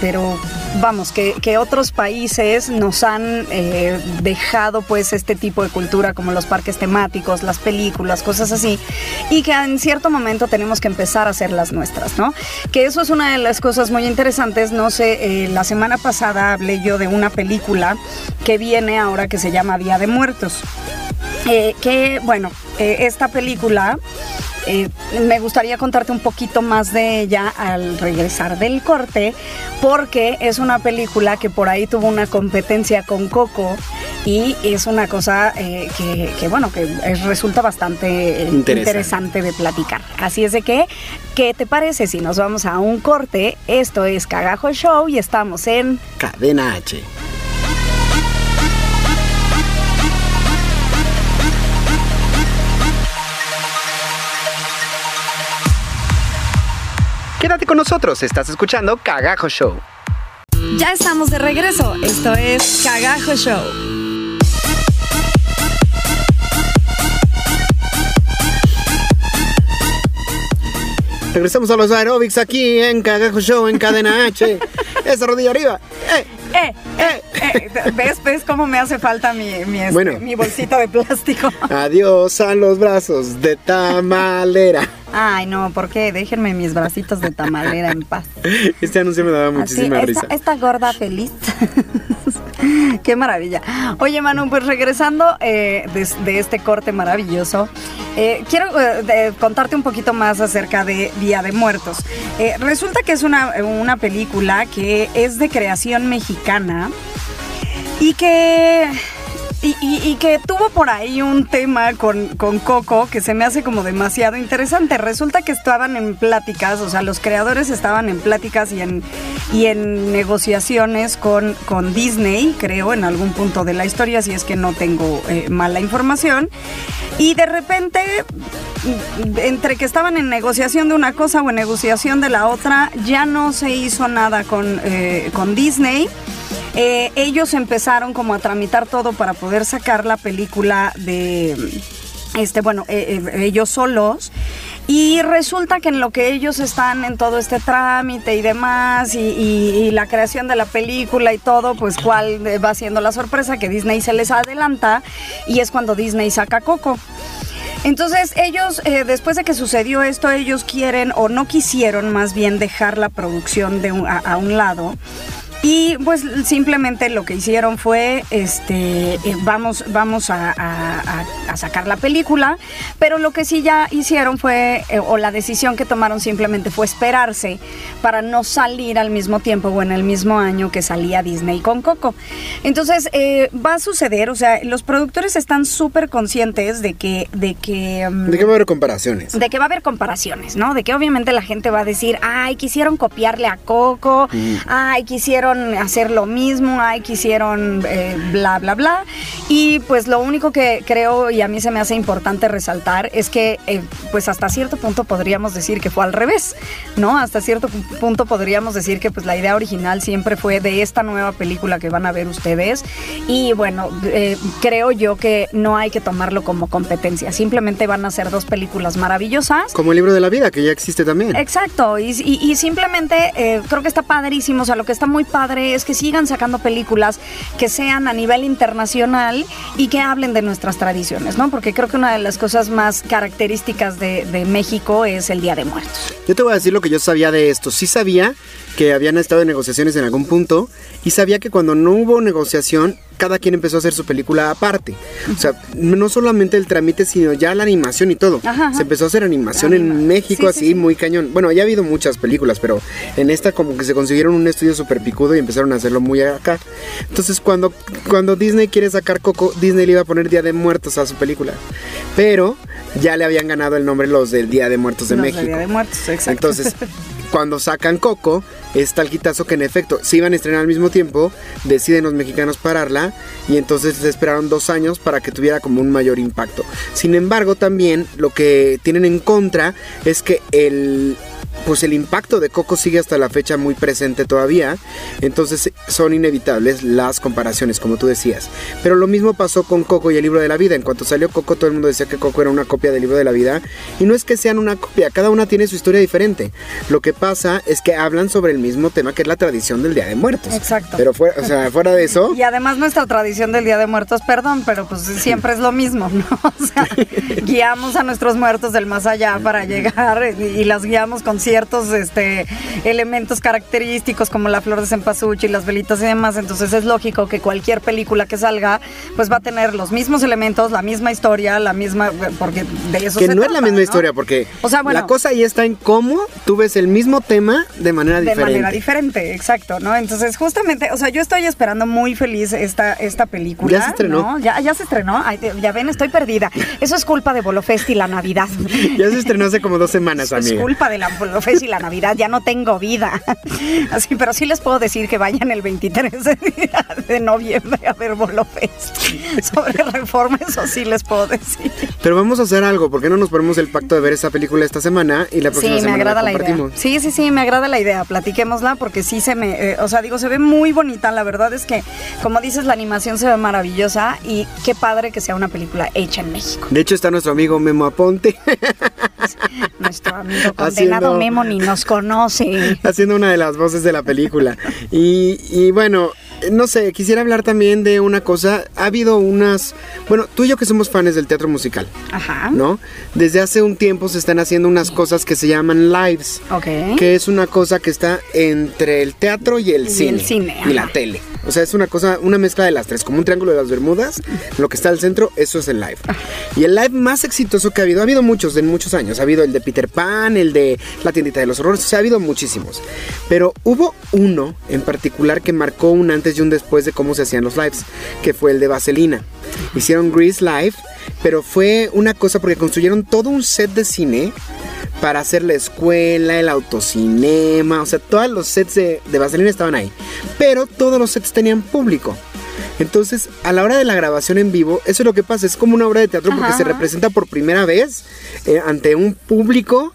[SPEAKER 2] pero, vamos, que, otros países nos han eh, dejado pues este tipo de cultura como los parques temáticos, las películas, cosas así, y que en cierto momento tenemos que empezar a hacer las nuestras, ¿no? Que eso es una de las cosas muy interesantes, no sé, eh, la semana pasada hablé yo de una película que viene ahora que se llama Día de Muertos. Eh, que bueno, esta película eh, me gustaría contarte un poquito más de ella al regresar del corte, porque es una película que por ahí tuvo una competencia con Coco y es una cosa eh, que, que, bueno, que es- resulta bastante eh,
[SPEAKER 3] Interesante.
[SPEAKER 2] interesante de platicar. Así es de que, ¿qué te parece si nos vamos a un corte? Esto es Cagajo Show y estamos en...
[SPEAKER 3] Cadena H.
[SPEAKER 4] Quédate con nosotros, estás escuchando Cagajo Show.
[SPEAKER 2] Ya estamos de regreso. Esto es Cagajo Show.
[SPEAKER 3] Regresamos a los aerobics aquí en Cagajo Show en Cadena H. Esa rodilla arriba. ¡Eh!
[SPEAKER 2] Eh, eh, eh, ¿ves, ¿Ves cómo me hace falta mi, mi, este,
[SPEAKER 3] Bueno.
[SPEAKER 2] mi bolsita de plástico?
[SPEAKER 3] Adiós a los brazos de tamalera.
[SPEAKER 2] Ay, no, ¿por qué? Déjenme mis bracitos de tamalera en paz.
[SPEAKER 3] Este anuncio me daba muchísima risa.
[SPEAKER 2] esta gorda feliz. Qué maravilla. Oye, Manu, pues regresando eh, de, de este corte maravilloso, eh, quiero eh, de- contarte un poquito más acerca de Día de Muertos. Resulta que es una, una película que es de creación mexicana y que y, y- que tuvo por ahí un tema con, con Coco que se me hace como demasiado interesante. Resulta que estaban en pláticas, o sea, los creadores estaban en pláticas y en, y en negociaciones con, con Disney, creo, en algún punto de la historia, si es que no tengo eh, mala información. Y de repente, entre que estaban en negociación de una cosa o en negociación de la otra, ya no se hizo nada con, eh, con Disney. Eh, ellos empezaron como a tramitar todo para poder sacar la película de, este, bueno, eh, eh, ellos solos. Y resulta que en lo que ellos están en todo este trámite y demás, y, la creación de la película y todo, pues cuál va siendo la sorpresa que Disney se les adelanta y es cuando Disney saca Coco. Entonces ellos, después de que sucedió esto, ellos quieren o no quisieron más bien dejar la producción de a un lado. Y pues simplemente lo que hicieron fue, este, eh, vamos, vamos a, a- a- a sacar la película, pero lo que sí ya hicieron fue, eh, o la decisión que tomaron simplemente fue esperarse para no salir al mismo tiempo o en el mismo año que salía Disney con Coco. Entonces eh, va a suceder, o sea, los productores están súper conscientes de que, de que mm,
[SPEAKER 3] ¿De qué va a haber comparaciones?
[SPEAKER 2] de que va a haber comparaciones, ¿no? De que obviamente la gente va a decir, ay, quisieron copiarle a Coco, ay, quisieron quisieron hacer lo mismo, ay, quisieron eh, bla, bla, bla. Y pues lo único que creo y a mí se me hace importante resaltar es que eh, pues hasta cierto punto podríamos decir que fue al revés, ¿no? Hasta cierto punto podríamos decir que pues la idea original siempre fue de esta nueva película que van a ver ustedes. Y bueno, eh, creo yo que no hay que tomarlo como competencia, simplemente van a ser dos películas maravillosas.
[SPEAKER 3] Como el libro de la vida, que ya existe también.
[SPEAKER 2] Exacto, y, y- y simplemente eh, creo que está padrísimo, o sea, lo que está muy padre es que sigan sacando películas que sean a nivel internacional y que hablen de nuestras tradiciones, ¿no? Porque creo que una de las cosas más características de, de México es el Día de Muertos.
[SPEAKER 3] Yo te voy a decir lo que yo sabía de esto. Sí sabía que habían estado en negociaciones en algún punto y sabía que cuando no hubo negociación, cada quien empezó a hacer su película aparte. O sea, no solamente el trámite, sino ya la animación y todo.
[SPEAKER 2] Ajá, ajá.
[SPEAKER 3] Se empezó a hacer animación en México
[SPEAKER 2] sí,
[SPEAKER 3] así,
[SPEAKER 2] sí, sí.
[SPEAKER 3] muy cañón. Bueno, ya ha habido muchas películas, pero en esta como que se consiguieron un estudio súper picudo y empezaron a hacerlo muy acá. Entonces, cuando, cuando Disney quiere sacar Coco, Disney le iba a poner Día de Muertos a su película. Pero ya le habían ganado el nombre los del Día de Muertos de
[SPEAKER 2] Los
[SPEAKER 3] México.
[SPEAKER 2] Día de Muertos, exacto.
[SPEAKER 3] Entonces, cuando sacan Coco, es tal quitazo que en efecto se iban a estrenar al mismo tiempo, deciden los mexicanos pararla y entonces esperaron dos años para que tuviera como un mayor impacto. Sin embargo, también lo que tienen en contra es que el pues el impacto de Coco sigue hasta la fecha muy presente todavía, entonces son inevitables las comparaciones, como tú decías. Pero lo mismo pasó con Coco y el libro de la vida. En cuanto salió Coco, todo el mundo decía que Coco era una copia del libro de la vida, y no es que sean una copia, cada una tiene su historia diferente. Lo que pasa es que hablan sobre el mismo tema que es la tradición del Día de Muertos.
[SPEAKER 2] Exacto.
[SPEAKER 3] Pero fuera, o sea, fuera de eso,
[SPEAKER 2] Y además nuestra tradición del Día de Muertos, perdón, pero pues siempre es lo mismo, ¿no? O sea, guiamos a nuestros muertos del más allá para llegar y, y las guiamos con ciertos este, elementos característicos como la flor de cempasúchil, las velitas y demás. Entonces es lógico que cualquier película que salga, pues va a tener los mismos elementos, la misma historia, la misma, porque de eso
[SPEAKER 3] que
[SPEAKER 2] se
[SPEAKER 3] no es la misma
[SPEAKER 2] ¿no?
[SPEAKER 3] historia, porque
[SPEAKER 2] O sea, bueno.
[SPEAKER 3] la cosa ahí está en cómo tú ves el mismo tema de manera
[SPEAKER 2] de
[SPEAKER 3] diferente.
[SPEAKER 2] manera diferente, exacto, ¿no? Entonces, justamente, o sea, yo estoy esperando muy feliz esta, esta película.
[SPEAKER 3] Ya se estrenó.
[SPEAKER 2] ¿no? Ya, ya se estrenó. Ay, ya ven, estoy perdida. Eso es culpa de Bolofest y la Navidad.
[SPEAKER 3] Ya se estrenó hace como dos semanas,
[SPEAKER 2] Eso es
[SPEAKER 3] amiga.
[SPEAKER 2] culpa de la Bolofest y la Navidad. Ya no tengo vida. Así, pero sí les puedo decir que vayan el 23 de, de noviembre a ver Bolofest. Sobre reforma, eso sí les puedo decir.
[SPEAKER 3] Pero vamos a hacer algo, ¿por qué no nos ponemos el pacto de ver esa película esta semana y la próxima
[SPEAKER 2] Sí, me
[SPEAKER 3] semana
[SPEAKER 2] agrada la idea. Sí, sí, sí, me agrada la idea. Platiquémosla porque sí se me, eh, o sea, digo, se ve muy bonita. La verdad es que, como dices, la animación se ve maravillosa y qué padre que sea una película hecha en México.
[SPEAKER 3] De hecho está nuestro amigo Memo Aponte
[SPEAKER 2] Nuestro amigo condenado
[SPEAKER 3] Haciendo-
[SPEAKER 2] Memo ni nos conoce.
[SPEAKER 3] haciendo una de las voces de la película. Y, y bueno, no sé, quisiera hablar también de una cosa. Ha habido unas, bueno, tú y yo que somos fans del teatro musical,
[SPEAKER 2] Ajá.
[SPEAKER 3] ¿no? Desde hace un tiempo se están haciendo unas cosas que se llaman lives.
[SPEAKER 2] Ok.
[SPEAKER 3] que es una cosa que está entre el teatro y el
[SPEAKER 2] Y
[SPEAKER 3] cine.
[SPEAKER 2] el cine,
[SPEAKER 3] y la tele. O sea, es una cosa, una mezcla de las tres, como un triángulo de las Bermudas. Lo que está al centro, eso es el live. Y el live más exitoso que ha habido, ha habido muchos en muchos años. Ha habido el de Peter Pan, el de La tiendita de los horrores, o sea, ha habido muchísimos. Pero hubo uno en particular que marcó un antes y un después de cómo se hacían los lives, que fue el de Vaselina. Hicieron Grease Live, pero fue una cosa porque construyeron todo un set de cine para hacer la escuela, el autocinema, o sea, todos los sets de, de Vaselina estaban ahí. Pero todos los sets tenían público. Entonces, a la hora de la grabación en vivo, eso es lo que pasa, es como una obra de teatro porque
[SPEAKER 2] Ajá,
[SPEAKER 3] se
[SPEAKER 2] ajá.
[SPEAKER 3] representa por primera vez eh, ante un público.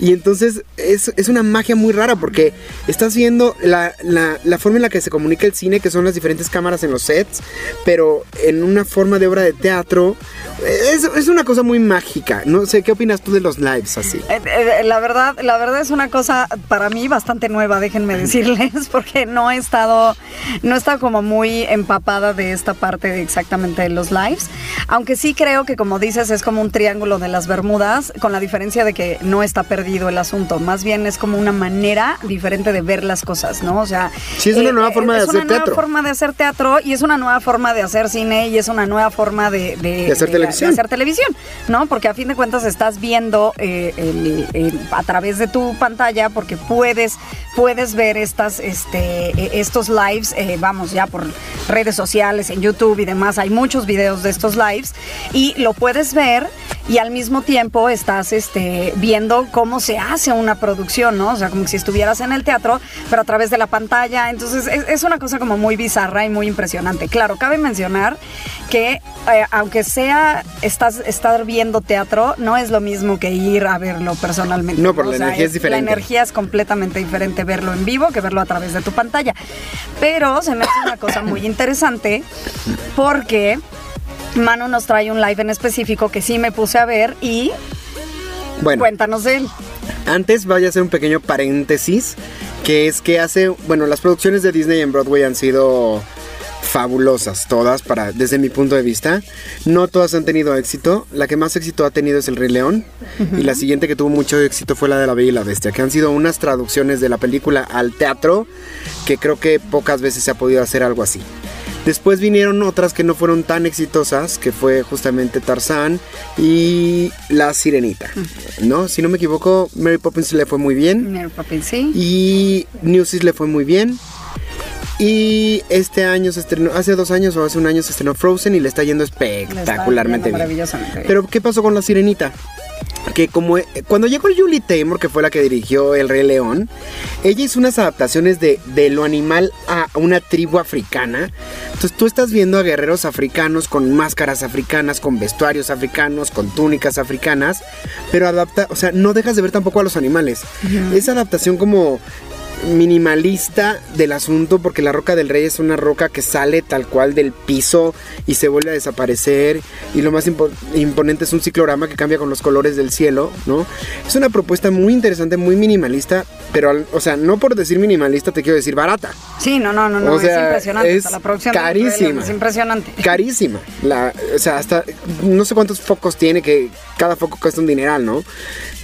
[SPEAKER 3] Y entonces es, es una magia muy rara porque estás viendo la, la- la forma en la que se comunica el cine, que son las diferentes cámaras en los sets, pero en una forma de obra de teatro. Es, es una cosa muy mágica. No sé, ¿qué opinas tú de los lives así?
[SPEAKER 2] Eh, eh, La verdad, la verdad es una cosa para mí bastante nueva, déjenme decirles, porque no he estado, no he estado como muy empapada de esta parte de exactamente de los lives. Aunque sí creo que como dices es como un triángulo de las Bermudas, con la diferencia de que no está perdido el asunto. Más bien es como una manera diferente de ver las cosas, ¿no? O sea,
[SPEAKER 3] Sí, es una nueva forma de
[SPEAKER 2] es
[SPEAKER 3] hacer
[SPEAKER 2] una nueva
[SPEAKER 3] teatro.
[SPEAKER 2] forma de hacer teatro y es una nueva forma de hacer cine y es una nueva forma de,
[SPEAKER 3] De hacer televisión.
[SPEAKER 2] de hacer televisión, ¿no? Porque a fin de cuentas estás viendo eh, el- el- a través de tu pantalla porque puedes puedes ver estas este eh, estos lives, eh, vamos ya por redes sociales, en YouTube y demás. Hay muchos videos de estos lives y lo puedes ver y al mismo tiempo estás este viendo cómo cómo se hace una producción, ¿no? O sea, como si estuvieras en el teatro, pero a través de la pantalla. Entonces, es, es una cosa como muy bizarra y muy impresionante. Claro, cabe mencionar que eh, aunque sea estás estar viendo teatro, no es lo mismo que ir a verlo personalmente.
[SPEAKER 3] No, pero la
[SPEAKER 2] O sea,
[SPEAKER 3] energía es diferente.
[SPEAKER 2] La energía es completamente diferente verlo en vivo que verlo a través de tu pantalla. Pero se me hace una cosa muy interesante porque Manu nos trae un live en específico que sí me puse a ver y
[SPEAKER 3] Bueno,
[SPEAKER 2] cuéntanos de él.
[SPEAKER 3] Antes voy a hacer un pequeño paréntesis, que es que hace, bueno, las producciones de Disney en Broadway han sido fabulosas todas para desde mi punto de vista. No todas han tenido éxito. La que más éxito ha tenido es El Rey León y la siguiente que tuvo mucho éxito fue la de La Bella y la Bestia, que han sido unas traducciones de la película al teatro que creo que pocas veces se ha podido hacer algo así. Después vinieron otras que no fueron tan exitosas, que fue justamente Tarzán y La Sirenita, ¿no? Si no me equivoco, Mary Poppins le fue muy bien
[SPEAKER 2] Mary Poppins, sí.
[SPEAKER 3] y Newsies le fue muy bien. Y este año se estrenó, hace dos años o hace un año se estrenó Frozen y le está yendo
[SPEAKER 2] está
[SPEAKER 3] espectacularmente
[SPEAKER 2] yendo
[SPEAKER 3] bien.
[SPEAKER 2] Maravillosamente bien.
[SPEAKER 3] Pero ¿qué pasó con La Sirenita? Que como eh, cuando llegó Julie Taymor, que fue la que dirigió El Rey León, ella hizo unas adaptaciones de, de lo animal a una tribu africana. Entonces tú estás viendo a guerreros africanos con máscaras africanas, con vestuarios africanos, con túnicas africanas, pero adapta, o sea, no dejas de ver tampoco a los animales. Esa adaptación como minimalista del asunto porque la roca del rey es una roca que sale tal cual del piso y se vuelve a desaparecer y lo más impo- imponente es un ciclorama que cambia con los colores del cielo, ¿no? Es una propuesta muy interesante, muy minimalista, pero al- o sea, no por decir minimalista te quiero decir barata,
[SPEAKER 2] Sí, no, no, no, no,
[SPEAKER 3] O sea,
[SPEAKER 2] es impresionante.
[SPEAKER 3] es
[SPEAKER 2] hasta la producción
[SPEAKER 3] carísima.
[SPEAKER 2] Es impresionante.
[SPEAKER 3] carísima. La, o sea, hasta no sé cuántos focos tiene, que cada foco cuesta un dineral, ¿no?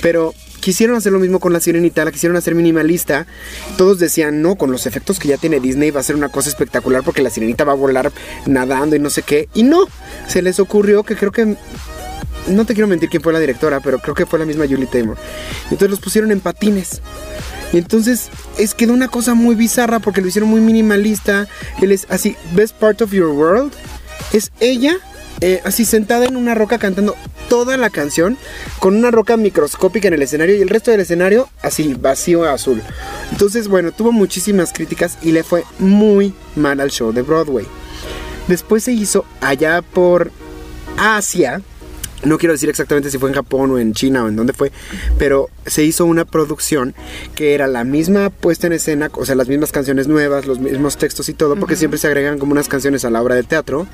[SPEAKER 3] Pero quisieron hacer lo mismo con la sirenita, la quisieron hacer minimalista. Todos decían, no, con los efectos que ya tiene Disney va a ser una cosa espectacular porque la sirenita va a volar nadando y no sé qué. Y no, se les ocurrió que creo que... No te quiero mentir quién fue la directora, pero creo que fue la misma Julie Taymor. Entonces los pusieron en patines. Y entonces es quedó una cosa muy bizarra porque lo hicieron muy minimalista. Él es así, best part of your world. Es ella eh, así sentada en una roca cantando toda la canción con una roca microscópica en el escenario y el resto del escenario así vacío azul. Entonces bueno, tuvo muchísimas críticas y le fue muy mal al show de Broadway. Después se hizo allá por Asia. No quiero decir exactamente si fue en Japón o en China o en dónde fue, pero se hizo una producción que era la misma puesta en escena, o sea, las mismas canciones nuevas, los mismos textos y todo, porque siempre se agregan como unas canciones a la obra de teatro.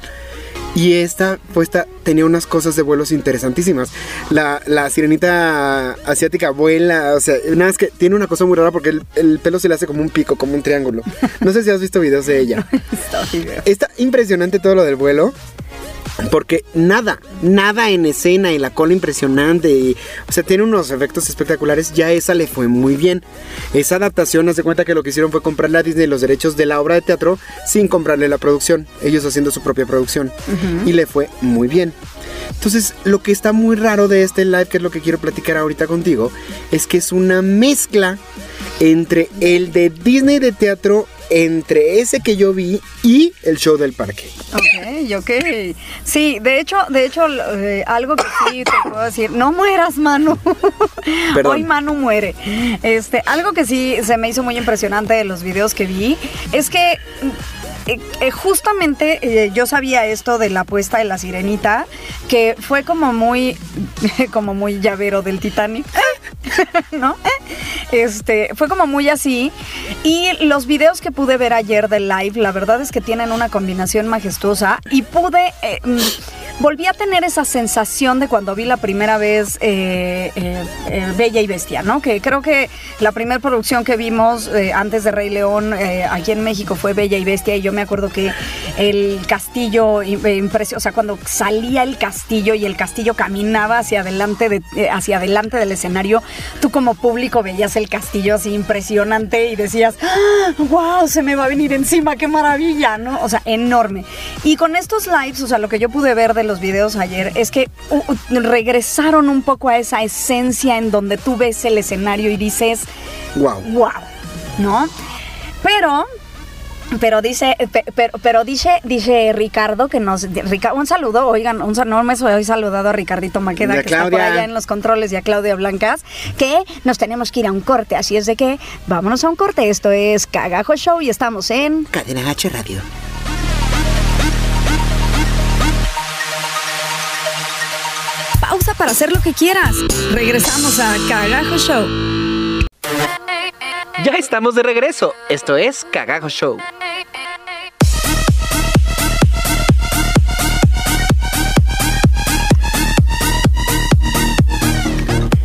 [SPEAKER 3] Y esta puesta tenía unas cosas de vuelos interesantísimas. La, la sirenita asiática vuela, o sea, nada más que tiene una cosa muy rara porque el, el pelo se le hace como un pico, como un triángulo. No sé si has visto videos de ella.
[SPEAKER 2] Está
[SPEAKER 3] impresionante todo lo del vuelo. Porque nada, nada en escena y la cola impresionante. Y, o sea, tiene unos efectos espectaculares. Ya esa le fue muy bien. Esa adaptación, haz de cuenta que lo que hicieron fue comprarle a Disney los derechos de la obra de teatro sin comprarle la producción. Ellos haciendo su propia producción. Y le fue muy bien. Entonces, lo que está muy raro de este live, que es lo que quiero platicar ahorita contigo, es que es una mezcla entre el de Disney de teatro, entre ese que yo vi y el show del parque.
[SPEAKER 2] Ok, ok. Sí, de hecho, de hecho, eh, algo que sí te puedo decir, no mueras, Manu.
[SPEAKER 3] Perdón.
[SPEAKER 2] Hoy Manu muere. Este, algo que sí se me hizo muy impresionante de los videos que vi es que eh, eh, justamente eh, yo sabía esto de la apuesta de la sirenita, que fue como muy, como muy llavero del Titanic. ¿no? Este, fue como muy así. Y los videos que pude ver ayer del live, la verdad es que tienen una combinación majestuosa. Y pude. mm, volví a tener esa sensación de cuando vi la primera vez Bella y Bestia, ¿no? Que creo que la primera producción que vimos antes de Rey León aquí en México fue Bella y Bestia. Y yo me acuerdo que el castillo, impresionante, o sea, cuando salía el castillo y el castillo caminaba hacia adelante, de, eh, hacia adelante del escenario, tú como público veías el castillo así impresionante y decías, wow, se me va a venir encima, qué maravilla, ¿no? O sea, enorme. Y con estos lives, o sea, lo que yo pude ver de los videos ayer es que regresaron un poco a esa esencia en donde tú ves el escenario y dices,
[SPEAKER 3] Wow.
[SPEAKER 2] wow, ¿no? Pero Pero dice, pe- pero, pero dice, dice Ricardo que nos, un saludo, oigan, un, no me soy saludado a Ricardito Maqueda, que está por
[SPEAKER 3] Claudia.
[SPEAKER 2] allá en los controles, y a Claudia Blancas, que nos tenemos que ir a un corte, así es de que vámonos a un corte, esto es Cagajo Show y estamos en...
[SPEAKER 3] Cadena H Radio.
[SPEAKER 2] Pausa para hacer lo que quieras. Regresamos a Cagajo Show.
[SPEAKER 4] Ya estamos de regreso. Esto es Cagajo Show.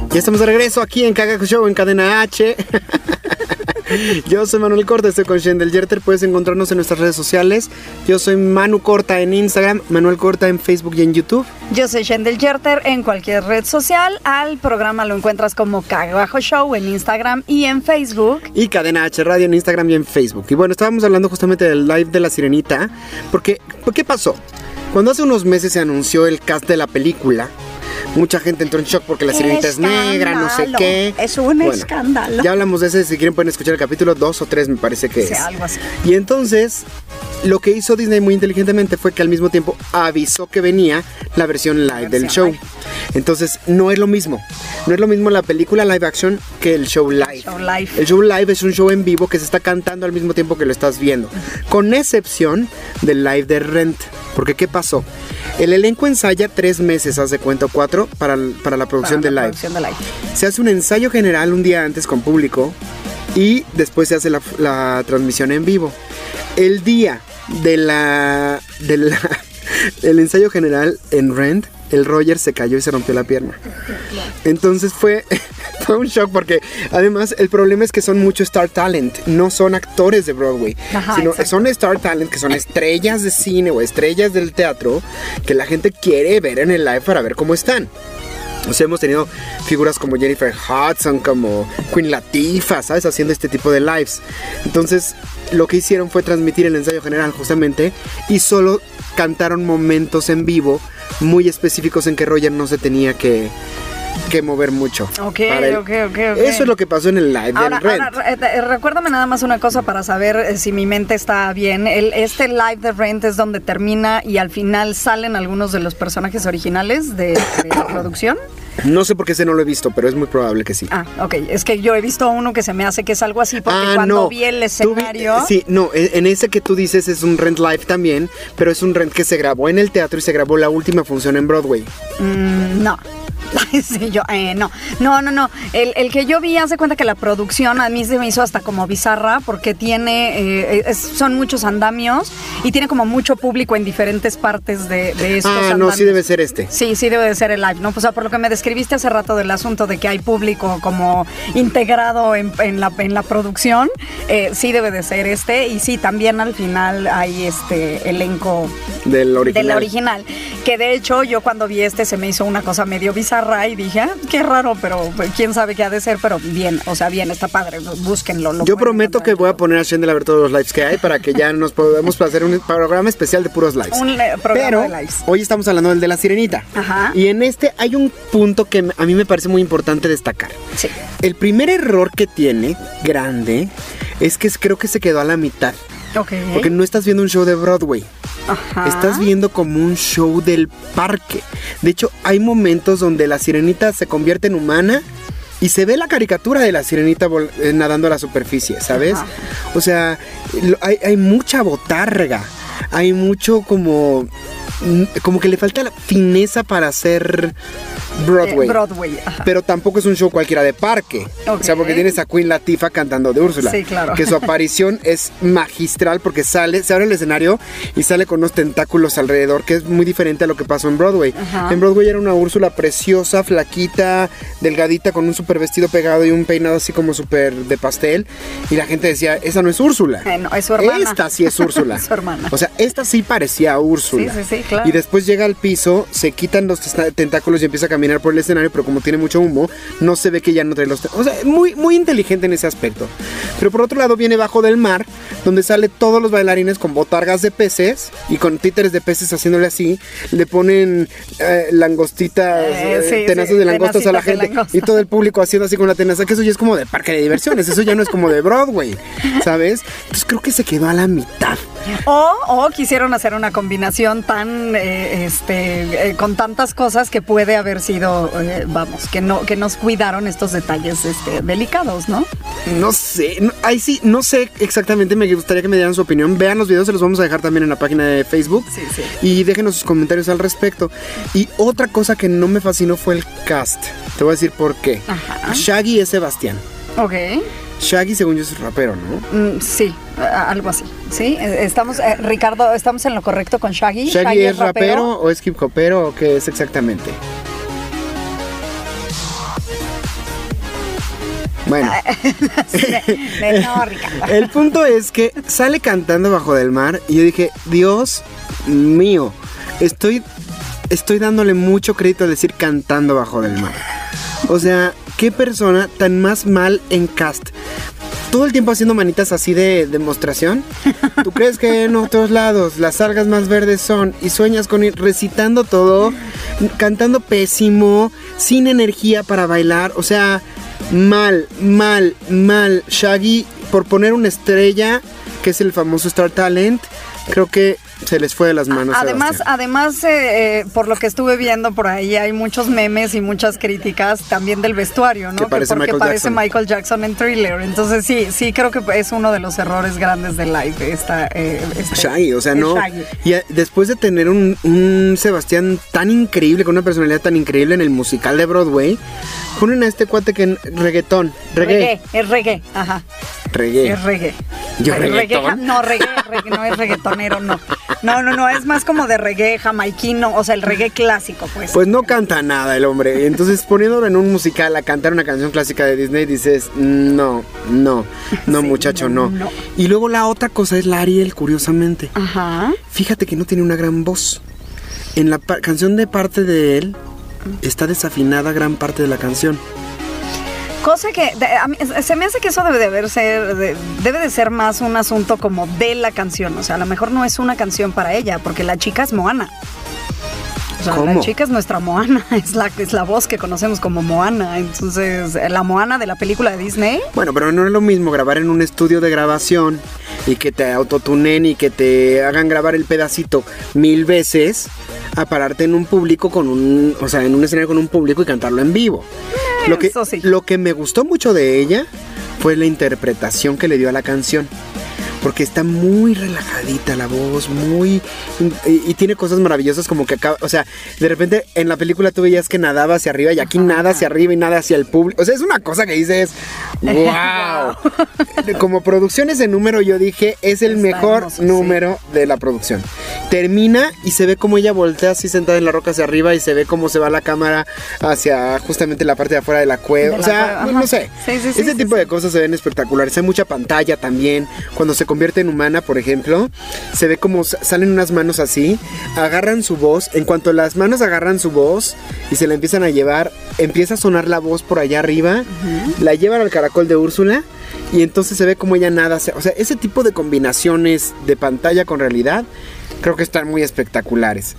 [SPEAKER 3] Ya estamos de regreso aquí en Cagajo Show en Cadena H. Yo soy Manuel Corta, estoy con Shendel Yerter. Puedes encontrarnos en nuestras redes sociales. Yo soy Manu Corta en Instagram, Manuel Corta en Facebook y en YouTube.
[SPEAKER 2] Yo soy Shendel Yerter en cualquier red social. Al programa lo encuentras como Cagajo Show en Instagram y en Facebook.
[SPEAKER 3] Y Cadena H Radio en Instagram y en Facebook. Y bueno, estábamos hablando justamente del live de La Sirenita. Porque, ¿qué pasó? Cuando hace unos meses se anunció el cast de la película, mucha gente entró en shock porque La Sirenita es negra, no sé qué.
[SPEAKER 2] Es un escándalo.
[SPEAKER 3] Ya hablamos de ese, si quieren pueden escuchar el capítulo 2 o 3 me parece que
[SPEAKER 2] Sí,
[SPEAKER 3] es.
[SPEAKER 2] algo así.
[SPEAKER 3] Y entonces, lo que hizo Disney muy inteligentemente fue que al mismo tiempo avisó que venía la versión live del show. Entonces, no es lo mismo. No es lo mismo la película live action que el show live.
[SPEAKER 2] Show live.
[SPEAKER 3] El show live es un show en vivo que se está cantando al mismo tiempo que lo estás viendo. Con excepción del live de Rent. Porque, ¿qué pasó? El elenco ensaya tres meses, haz de cuenta, cuatro, para, para la producción
[SPEAKER 2] Para
[SPEAKER 3] live.
[SPEAKER 2] producción de live.
[SPEAKER 3] Se hace un ensayo general un día antes con público y después se hace la, la transmisión en vivo. El día de la, de la- del ensayo general en Rent, el Roger se cayó y se rompió la pierna. Entonces fue, fue un shock porque además el problema es que son mucho Star Talent, no son actores de Broadway,
[SPEAKER 2] Ajá,
[SPEAKER 3] sino
[SPEAKER 2] exacto.
[SPEAKER 3] son Star Talent que son estrellas de cine o estrellas del teatro que la gente quiere ver en el live para ver cómo están. O sea, hemos tenido figuras como Jennifer Hudson, como Queen Latifah, ¿sabes? Haciendo este tipo de lives. Entonces, lo que hicieron fue transmitir el ensayo general justamente y solo cantaron momentos en vivo muy específicos en que Roger no se tenía que, que mover mucho.
[SPEAKER 2] Ok,
[SPEAKER 3] para el-
[SPEAKER 2] ok, ok, ok.
[SPEAKER 3] Eso es lo que pasó en el live
[SPEAKER 2] Ahora,
[SPEAKER 3] del Rent.
[SPEAKER 2] ahora, eh, recuérdame nada más una cosa para saber eh, si mi mente está bien. El, este live de Rent es donde termina y al final salen algunos de los personajes originales de, de la producción.
[SPEAKER 3] No sé por qué ese no lo he visto, pero es muy probable que sí.
[SPEAKER 2] Ah, ok. Es que yo he visto uno que se me hace que es algo así porque
[SPEAKER 3] Ah,
[SPEAKER 2] cuando
[SPEAKER 3] no.
[SPEAKER 2] vi el
[SPEAKER 3] Tú vi-
[SPEAKER 2] escenario...
[SPEAKER 3] sí, no, en en ese que tú dices es un rent live también, pero es un rent que se grabó en el teatro y se grabó la última función en Broadway.
[SPEAKER 2] Mm, no. Sí, yo, eh, no, no, no, no. El, el que yo vi hace cuenta que la producción a mí se me hizo hasta como bizarra porque tiene, eh, es- son muchos andamios y tiene como mucho público en diferentes partes de, de estos
[SPEAKER 3] Ah,
[SPEAKER 2] andamios.
[SPEAKER 3] no, sí debe ser este.
[SPEAKER 2] Sí, sí debe de ser el live, ¿no? O sea, por lo que me describiste hace rato del asunto de que hay público como integrado en, en la, en la producción, eh, sí debe de ser este. Y sí, también al final hay este elenco
[SPEAKER 3] Del original.
[SPEAKER 2] de la original. Que de hecho yo cuando vi este se me hizo una cosa medio bizarra y dije, ah, qué raro, pero pues, quién sabe qué ha de ser, pero bien, o sea, bien, está padre, búsquenlo. lo
[SPEAKER 3] Yo prometo
[SPEAKER 2] encontrar
[SPEAKER 3] que voy a poner a Shendel a ver todos los lives que hay para que ya nos podamos hacer un programa especial de puros lives.
[SPEAKER 2] Un programa
[SPEAKER 3] Pero
[SPEAKER 2] de lives.
[SPEAKER 3] hoy estamos hablando del de la sirenita.
[SPEAKER 2] Ajá.
[SPEAKER 3] Y en este hay un punto que a mí me parece muy importante destacar.
[SPEAKER 2] Sí.
[SPEAKER 3] El primer error que tiene, grande, es que creo que se quedó a la mitad. Porque no estás viendo un show de Broadway.
[SPEAKER 2] Ajá.
[SPEAKER 3] Estás viendo como un show del parque. De hecho, hay momentos donde la sirenita se convierte en humana y se ve la caricatura de la sirenita eh, nadando a la superficie, ¿sabes?
[SPEAKER 2] Ajá.
[SPEAKER 3] O sea, hay, hay mucha botarga. Hay mucho como. mm, Como que le falta la fineza para hacer Broadway.
[SPEAKER 2] Eh, Broadway, ajá.
[SPEAKER 3] Pero tampoco es un show cualquiera de parque. O sea, porque tienes a Queen Latifah cantando de Úrsula.
[SPEAKER 2] Sí, claro.
[SPEAKER 3] Que su aparición es magistral porque sale, se abre el escenario y sale con unos tentáculos alrededor, que es muy diferente a lo que pasó en Broadway.
[SPEAKER 2] Ajá.
[SPEAKER 3] En Broadway era una Úrsula preciosa, flaquita, delgadita, con un super vestido pegado y un peinado así como súper de pastel. Y la gente decía, esa no es Úrsula.
[SPEAKER 2] Eh, no, es su hermana.
[SPEAKER 3] Esta sí es Úrsula.
[SPEAKER 2] Su hermana.
[SPEAKER 3] O sea, esta sí parecía Úrsula.
[SPEAKER 2] Sí, sí, sí, claro.
[SPEAKER 3] Y después llega al piso, se quitan los tentáculos y empieza a caminar caminar por el escenario, pero como tiene mucho humo, no se ve que ya no trae los... O sea, muy, muy inteligente en ese aspecto. Pero por otro lado viene bajo del mar, donde sale todos los bailarines con botargas de peces y con títeres de peces haciéndole así, le ponen eh, langostitas,
[SPEAKER 2] Eh,
[SPEAKER 3] eh,
[SPEAKER 2] sí,
[SPEAKER 3] tenazas
[SPEAKER 2] sí,
[SPEAKER 3] de langostas a la gente
[SPEAKER 2] langosta.
[SPEAKER 3] y todo el público haciendo así con la tenaza, que eso ya es como de parque de diversiones, eso ya no es como de Broadway, ¿sabes? Entonces creo que se quedó a la mitad.
[SPEAKER 2] O, o quisieron hacer una combinación tan, eh, este, eh, con tantas cosas que puede haber sido, eh, vamos, que no, que nos cuidaron estos detalles este, delicados, ¿no?
[SPEAKER 3] No sé, no- ahí sí, no sé exactamente, me gustaría que me dieran su opinión. Vean los videos, se los vamos a dejar también en la página de Facebook.
[SPEAKER 2] Sí, sí.
[SPEAKER 3] Y déjenos sus comentarios al respecto. Y otra cosa que no me fascinó fue el cast. Te voy a decir por qué.
[SPEAKER 2] Ajá.
[SPEAKER 3] Shaggy es Sebastián.
[SPEAKER 2] Ok.
[SPEAKER 3] Shaggy, según yo, es rapero, ¿no?
[SPEAKER 2] Mm, sí, algo así. Sí, Eh, estamos, eh, Ricardo, estamos en lo correcto con Shaggy.
[SPEAKER 3] ¿Shaggy, es rapero o es hip hopero o qué es exactamente? Bueno.
[SPEAKER 2] De- no, Ricardo.
[SPEAKER 3] El punto es que sale cantando bajo del mar y yo dije, Dios mío, estoy, estoy dándole mucho crédito al decir cantando bajo del mar. O sea, qué persona tan más mal en cast. Todo el tiempo haciendo manitas así de demostración. ¿Tú crees que en otros lados las algas más verdes son y sueñas con ir recitando todo, cantando pésimo, sin energía para bailar? O sea, mal, mal, mal. Shaggy, por poner una estrella, que es el famoso Star Talent, creo que se les fue de las manos.
[SPEAKER 2] Además,
[SPEAKER 3] Sebastián.
[SPEAKER 2] además eh, eh, por lo que estuve viendo por ahí, hay muchos memes y muchas críticas también del vestuario, ¿no?
[SPEAKER 3] Que parece
[SPEAKER 2] porque
[SPEAKER 3] Michael
[SPEAKER 2] parece
[SPEAKER 3] Jackson.
[SPEAKER 2] Michael Jackson en Thriller. Entonces sí, sí creo que es uno de los errores grandes del live. Esta, eh, este-
[SPEAKER 3] Shaggy, o sea, no.
[SPEAKER 2] Shaggy.
[SPEAKER 3] Y a- después de tener un, un Sebastián tan increíble, con una personalidad tan increíble en el musical de Broadway, ponen a este cuate que en reggaetón, reggae,
[SPEAKER 2] Reggae, es reggae, ajá.
[SPEAKER 3] Reggae.
[SPEAKER 2] Es reggae.
[SPEAKER 3] ¿Yo reggaetón?
[SPEAKER 2] ja- no, reggae, reggae, no es reggaetonero, no. No, no, no, es más como de reggae jamaiquino, o sea, el reggae clásico, pues.
[SPEAKER 3] Pues no canta nada el hombre. Entonces poniéndolo en un musical a cantar una canción clásica de Disney, dices, no, no, no
[SPEAKER 2] Sí,
[SPEAKER 3] muchacho,
[SPEAKER 2] no,
[SPEAKER 3] no,
[SPEAKER 2] no.
[SPEAKER 3] Y luego la otra cosa es la Ariel, curiosamente.
[SPEAKER 2] Ajá.
[SPEAKER 3] Fíjate que no tiene una gran voz. En la canción de parte de él está desafinada gran parte de la canción.
[SPEAKER 2] Cosa que de- a mí- se me hace que eso debe de haber ser, de- debe de ser más un asunto como de la canción. O sea, a lo mejor no es una canción para ella, porque la chica es Moana. O sea,
[SPEAKER 3] ¿Cómo?
[SPEAKER 2] la chica es nuestra Moana, es la, es la voz que conocemos como Moana. Entonces, la Moana de la película de Disney.
[SPEAKER 3] Bueno, pero no es lo mismo grabar en un estudio de grabación y que te autotunen y que te hagan grabar el pedacito mil veces a pararte en un público con un, o sea, en un escenario con un público y cantarlo en vivo. Lo que,
[SPEAKER 2] eso sí.
[SPEAKER 3] lo que me gustó mucho de ella fue la interpretación que le dio a la canción. Porque está muy relajadita la voz, muy... Y, y tiene cosas maravillosas como que acaba... O sea, de repente en la película tú veías que nadaba hacia arriba y aquí nada hacia arriba y nada hacia el público. O sea, es una cosa que dices... ¡Wow! como producciones de número yo dije, es el
[SPEAKER 2] Está
[SPEAKER 3] mejor
[SPEAKER 2] hermoso, sí.
[SPEAKER 3] número de la producción. Termina y se ve como ella voltea así sentada en la roca hacia arriba y se ve cómo se va la cámara hacia justamente la parte de afuera de la cueva.
[SPEAKER 2] De
[SPEAKER 3] o sea, no, sé.
[SPEAKER 2] Sí, sí, sí,
[SPEAKER 3] Ese tipo de cosas se ven espectaculares. Hay mucha pantalla también. Cuando se convierte en humana, por ejemplo, se ve como sa- salen unas manos así, agarran su voz. En cuanto las manos agarran su voz y se la empiezan a llevar, empieza a sonar la voz por allá arriba, la llevan al caracol de Úrsula. Y entonces se ve como ella nada. se- O sea, ese tipo de combinaciones de pantalla con realidad creo que están muy espectaculares.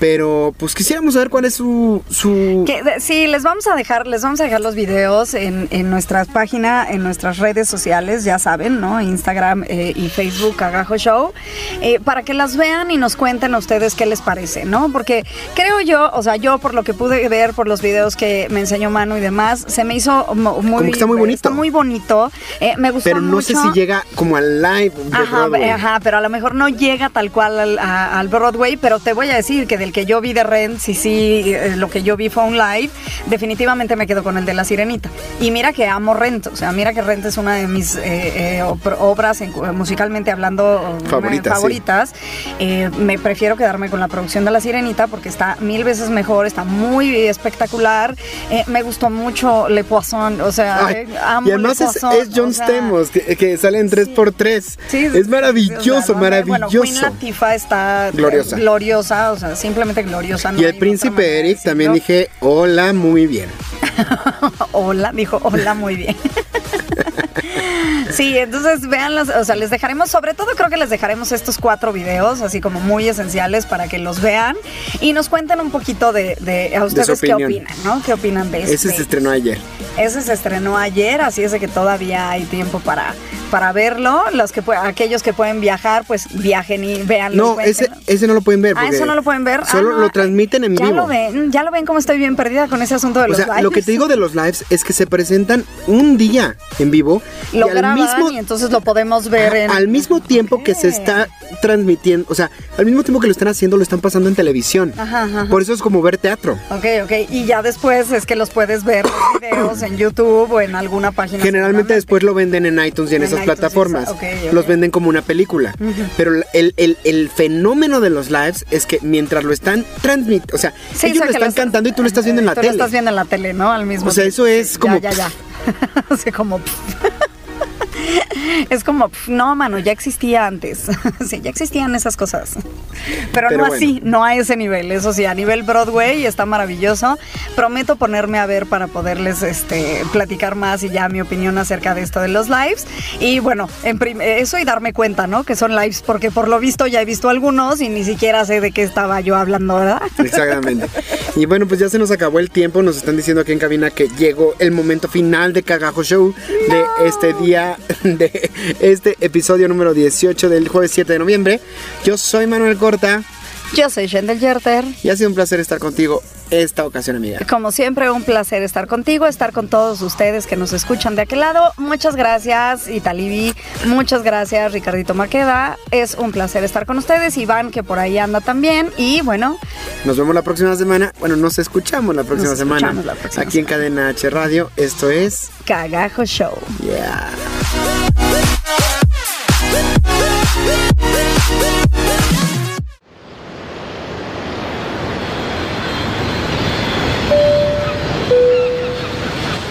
[SPEAKER 3] Pero pues quisiéramos saber cuál es su... su...
[SPEAKER 2] Que, de- sí, les vamos a dejar, les vamos a dejar los videos en, en nuestra página, en nuestras redes sociales, ya saben, ¿no? Instagram eh, y Facebook, Agajo Show, eh, para que las vean y nos cuenten a ustedes qué les parece, ¿no? Porque creo yo, o sea, yo por lo que pude ver por los videos que me enseñó Manu y demás, se me hizo muy,
[SPEAKER 3] Como que está muy bonito.
[SPEAKER 2] Está muy bonito. Eh, me gustó
[SPEAKER 3] Pero no sé si llega como al live de
[SPEAKER 2] Ajá,
[SPEAKER 3] Broadway.
[SPEAKER 2] ajá, pero a lo mejor no llega tal cual al, a- al Broadway, pero te voy a decir que del que yo vi de Rent, sí, sí, eh, lo que yo vi fue un live, definitivamente me quedo con el de La Sirenita. Y mira que amo Rent, o sea, mira que Rent es una de mis eh, eh, obras, en- musicalmente hablando, una de
[SPEAKER 3] Favoritas, sí.
[SPEAKER 2] Eh, me prefiero quedarme con la producción de La Sirenita porque está mil veces mejor, está muy espectacular. Eh, me gustó mucho Le Poisson, o sea,
[SPEAKER 3] Ay,
[SPEAKER 2] eh, amo
[SPEAKER 3] y además
[SPEAKER 2] Le
[SPEAKER 3] es,
[SPEAKER 2] Poisson,
[SPEAKER 3] es John
[SPEAKER 2] o sea,
[SPEAKER 3] Stamos, que, que sale en 3x3.
[SPEAKER 2] Sí,
[SPEAKER 3] es maravilloso,
[SPEAKER 2] o sea,
[SPEAKER 3] maravilloso.
[SPEAKER 2] Bueno, Queen Latifah está
[SPEAKER 3] Gloriosa.
[SPEAKER 2] eh, gloriosa, o sea, simplemente gloriosa. no
[SPEAKER 3] Y el príncipe
[SPEAKER 2] de
[SPEAKER 3] Eric también dije, hola, muy bien.
[SPEAKER 2] hola, dijo hola muy bien. Sí, entonces véanlos, o sea, les dejaremos, sobre todo creo que les dejaremos estos cuatro videos, así como muy esenciales para que los vean y nos cuenten un poquito de, de a ustedes qué opinan, ¿no? ¿Qué opinan de
[SPEAKER 3] Ese
[SPEAKER 2] este?
[SPEAKER 3] se estrenó ayer.
[SPEAKER 2] Ese se estrenó ayer, así es de que todavía hay tiempo para, para verlo. Los que aquellos que pueden viajar, pues viajen y veanlo.
[SPEAKER 3] No,
[SPEAKER 2] y
[SPEAKER 3] ese, ese no lo pueden ver.
[SPEAKER 2] Ah, eso no lo pueden ver.
[SPEAKER 3] Solo
[SPEAKER 2] Ah, no,
[SPEAKER 3] lo transmiten en
[SPEAKER 2] ya
[SPEAKER 3] vivo.
[SPEAKER 2] lo ven, ya lo ven cómo estoy bien perdida con ese asunto de
[SPEAKER 3] O
[SPEAKER 2] los
[SPEAKER 3] sea, lo que
[SPEAKER 2] lives.
[SPEAKER 3] te digo de los lives es que se presentan un día en vivo
[SPEAKER 2] lo
[SPEAKER 3] y al mismo,
[SPEAKER 2] y entonces lo podemos ver en
[SPEAKER 3] al mismo tiempo que se está transmitiendo, o sea, al mismo tiempo que lo están haciendo, lo están pasando en televisión.
[SPEAKER 2] Ajá.
[SPEAKER 3] Por eso es como ver teatro.
[SPEAKER 2] Ok, ok. Y ya después es que los puedes ver los videos en YouTube o en alguna página.
[SPEAKER 3] Generalmente después lo venden en iTunes y en,
[SPEAKER 2] En
[SPEAKER 3] esas plataformas. Los venden como una película. Pero el, el- el fenómeno de los lives es que mientras lo están transmitiendo, o sea,
[SPEAKER 2] Sí,
[SPEAKER 3] ellos
[SPEAKER 2] o sea,
[SPEAKER 3] lo están
[SPEAKER 2] los-
[SPEAKER 3] cantando y tú lo estás viendo en la
[SPEAKER 2] tú
[SPEAKER 3] tele.
[SPEAKER 2] lo estás viendo en la tele, ¿no? Al mismo
[SPEAKER 3] O sea, eso es como-
[SPEAKER 2] Ya, ya, ya. Así como... Es como, no, mano, ya existía antes. sí, ya existían esas cosas. Pero,
[SPEAKER 3] Pero
[SPEAKER 2] no
[SPEAKER 3] bueno.
[SPEAKER 2] así, no a ese nivel. Eso sí, a nivel Broadway está maravilloso. Prometo ponerme a ver para poderles este, platicar más y ya mi opinión acerca de esto de los lives. Y bueno, en eso y darme cuenta, ¿no? Que son lives, porque por lo visto ya he visto algunos y ni siquiera sé de qué estaba yo hablando, ¿verdad?
[SPEAKER 3] Exactamente. Y bueno, pues ya se nos acabó el tiempo. Nos están diciendo aquí en cabina que llegó el momento final de Cagajo Show de este día, de este episodio número 18 del jueves 7 de noviembre. Yo soy Manuel Corta
[SPEAKER 2] Yo soy Shendel Yerter.
[SPEAKER 3] y ha sido un placer estar contigo esta ocasión, amiga.
[SPEAKER 2] Como siempre, un placer estar contigo, estar con todos ustedes que nos escuchan de aquel lado. Muchas gracias, Italibi. Muchas gracias, Ricardito Maqueda. Es un placer estar con ustedes. Iván, que por ahí anda también. Y bueno,
[SPEAKER 3] Nos vemos la próxima semana. Bueno, nos escuchamos la próxima
[SPEAKER 2] Nos
[SPEAKER 3] semana.
[SPEAKER 2] escuchamos la próxima
[SPEAKER 3] aquí en Cadena H Radio. Esto es.
[SPEAKER 2] Cagajo Show.
[SPEAKER 3] Yeah.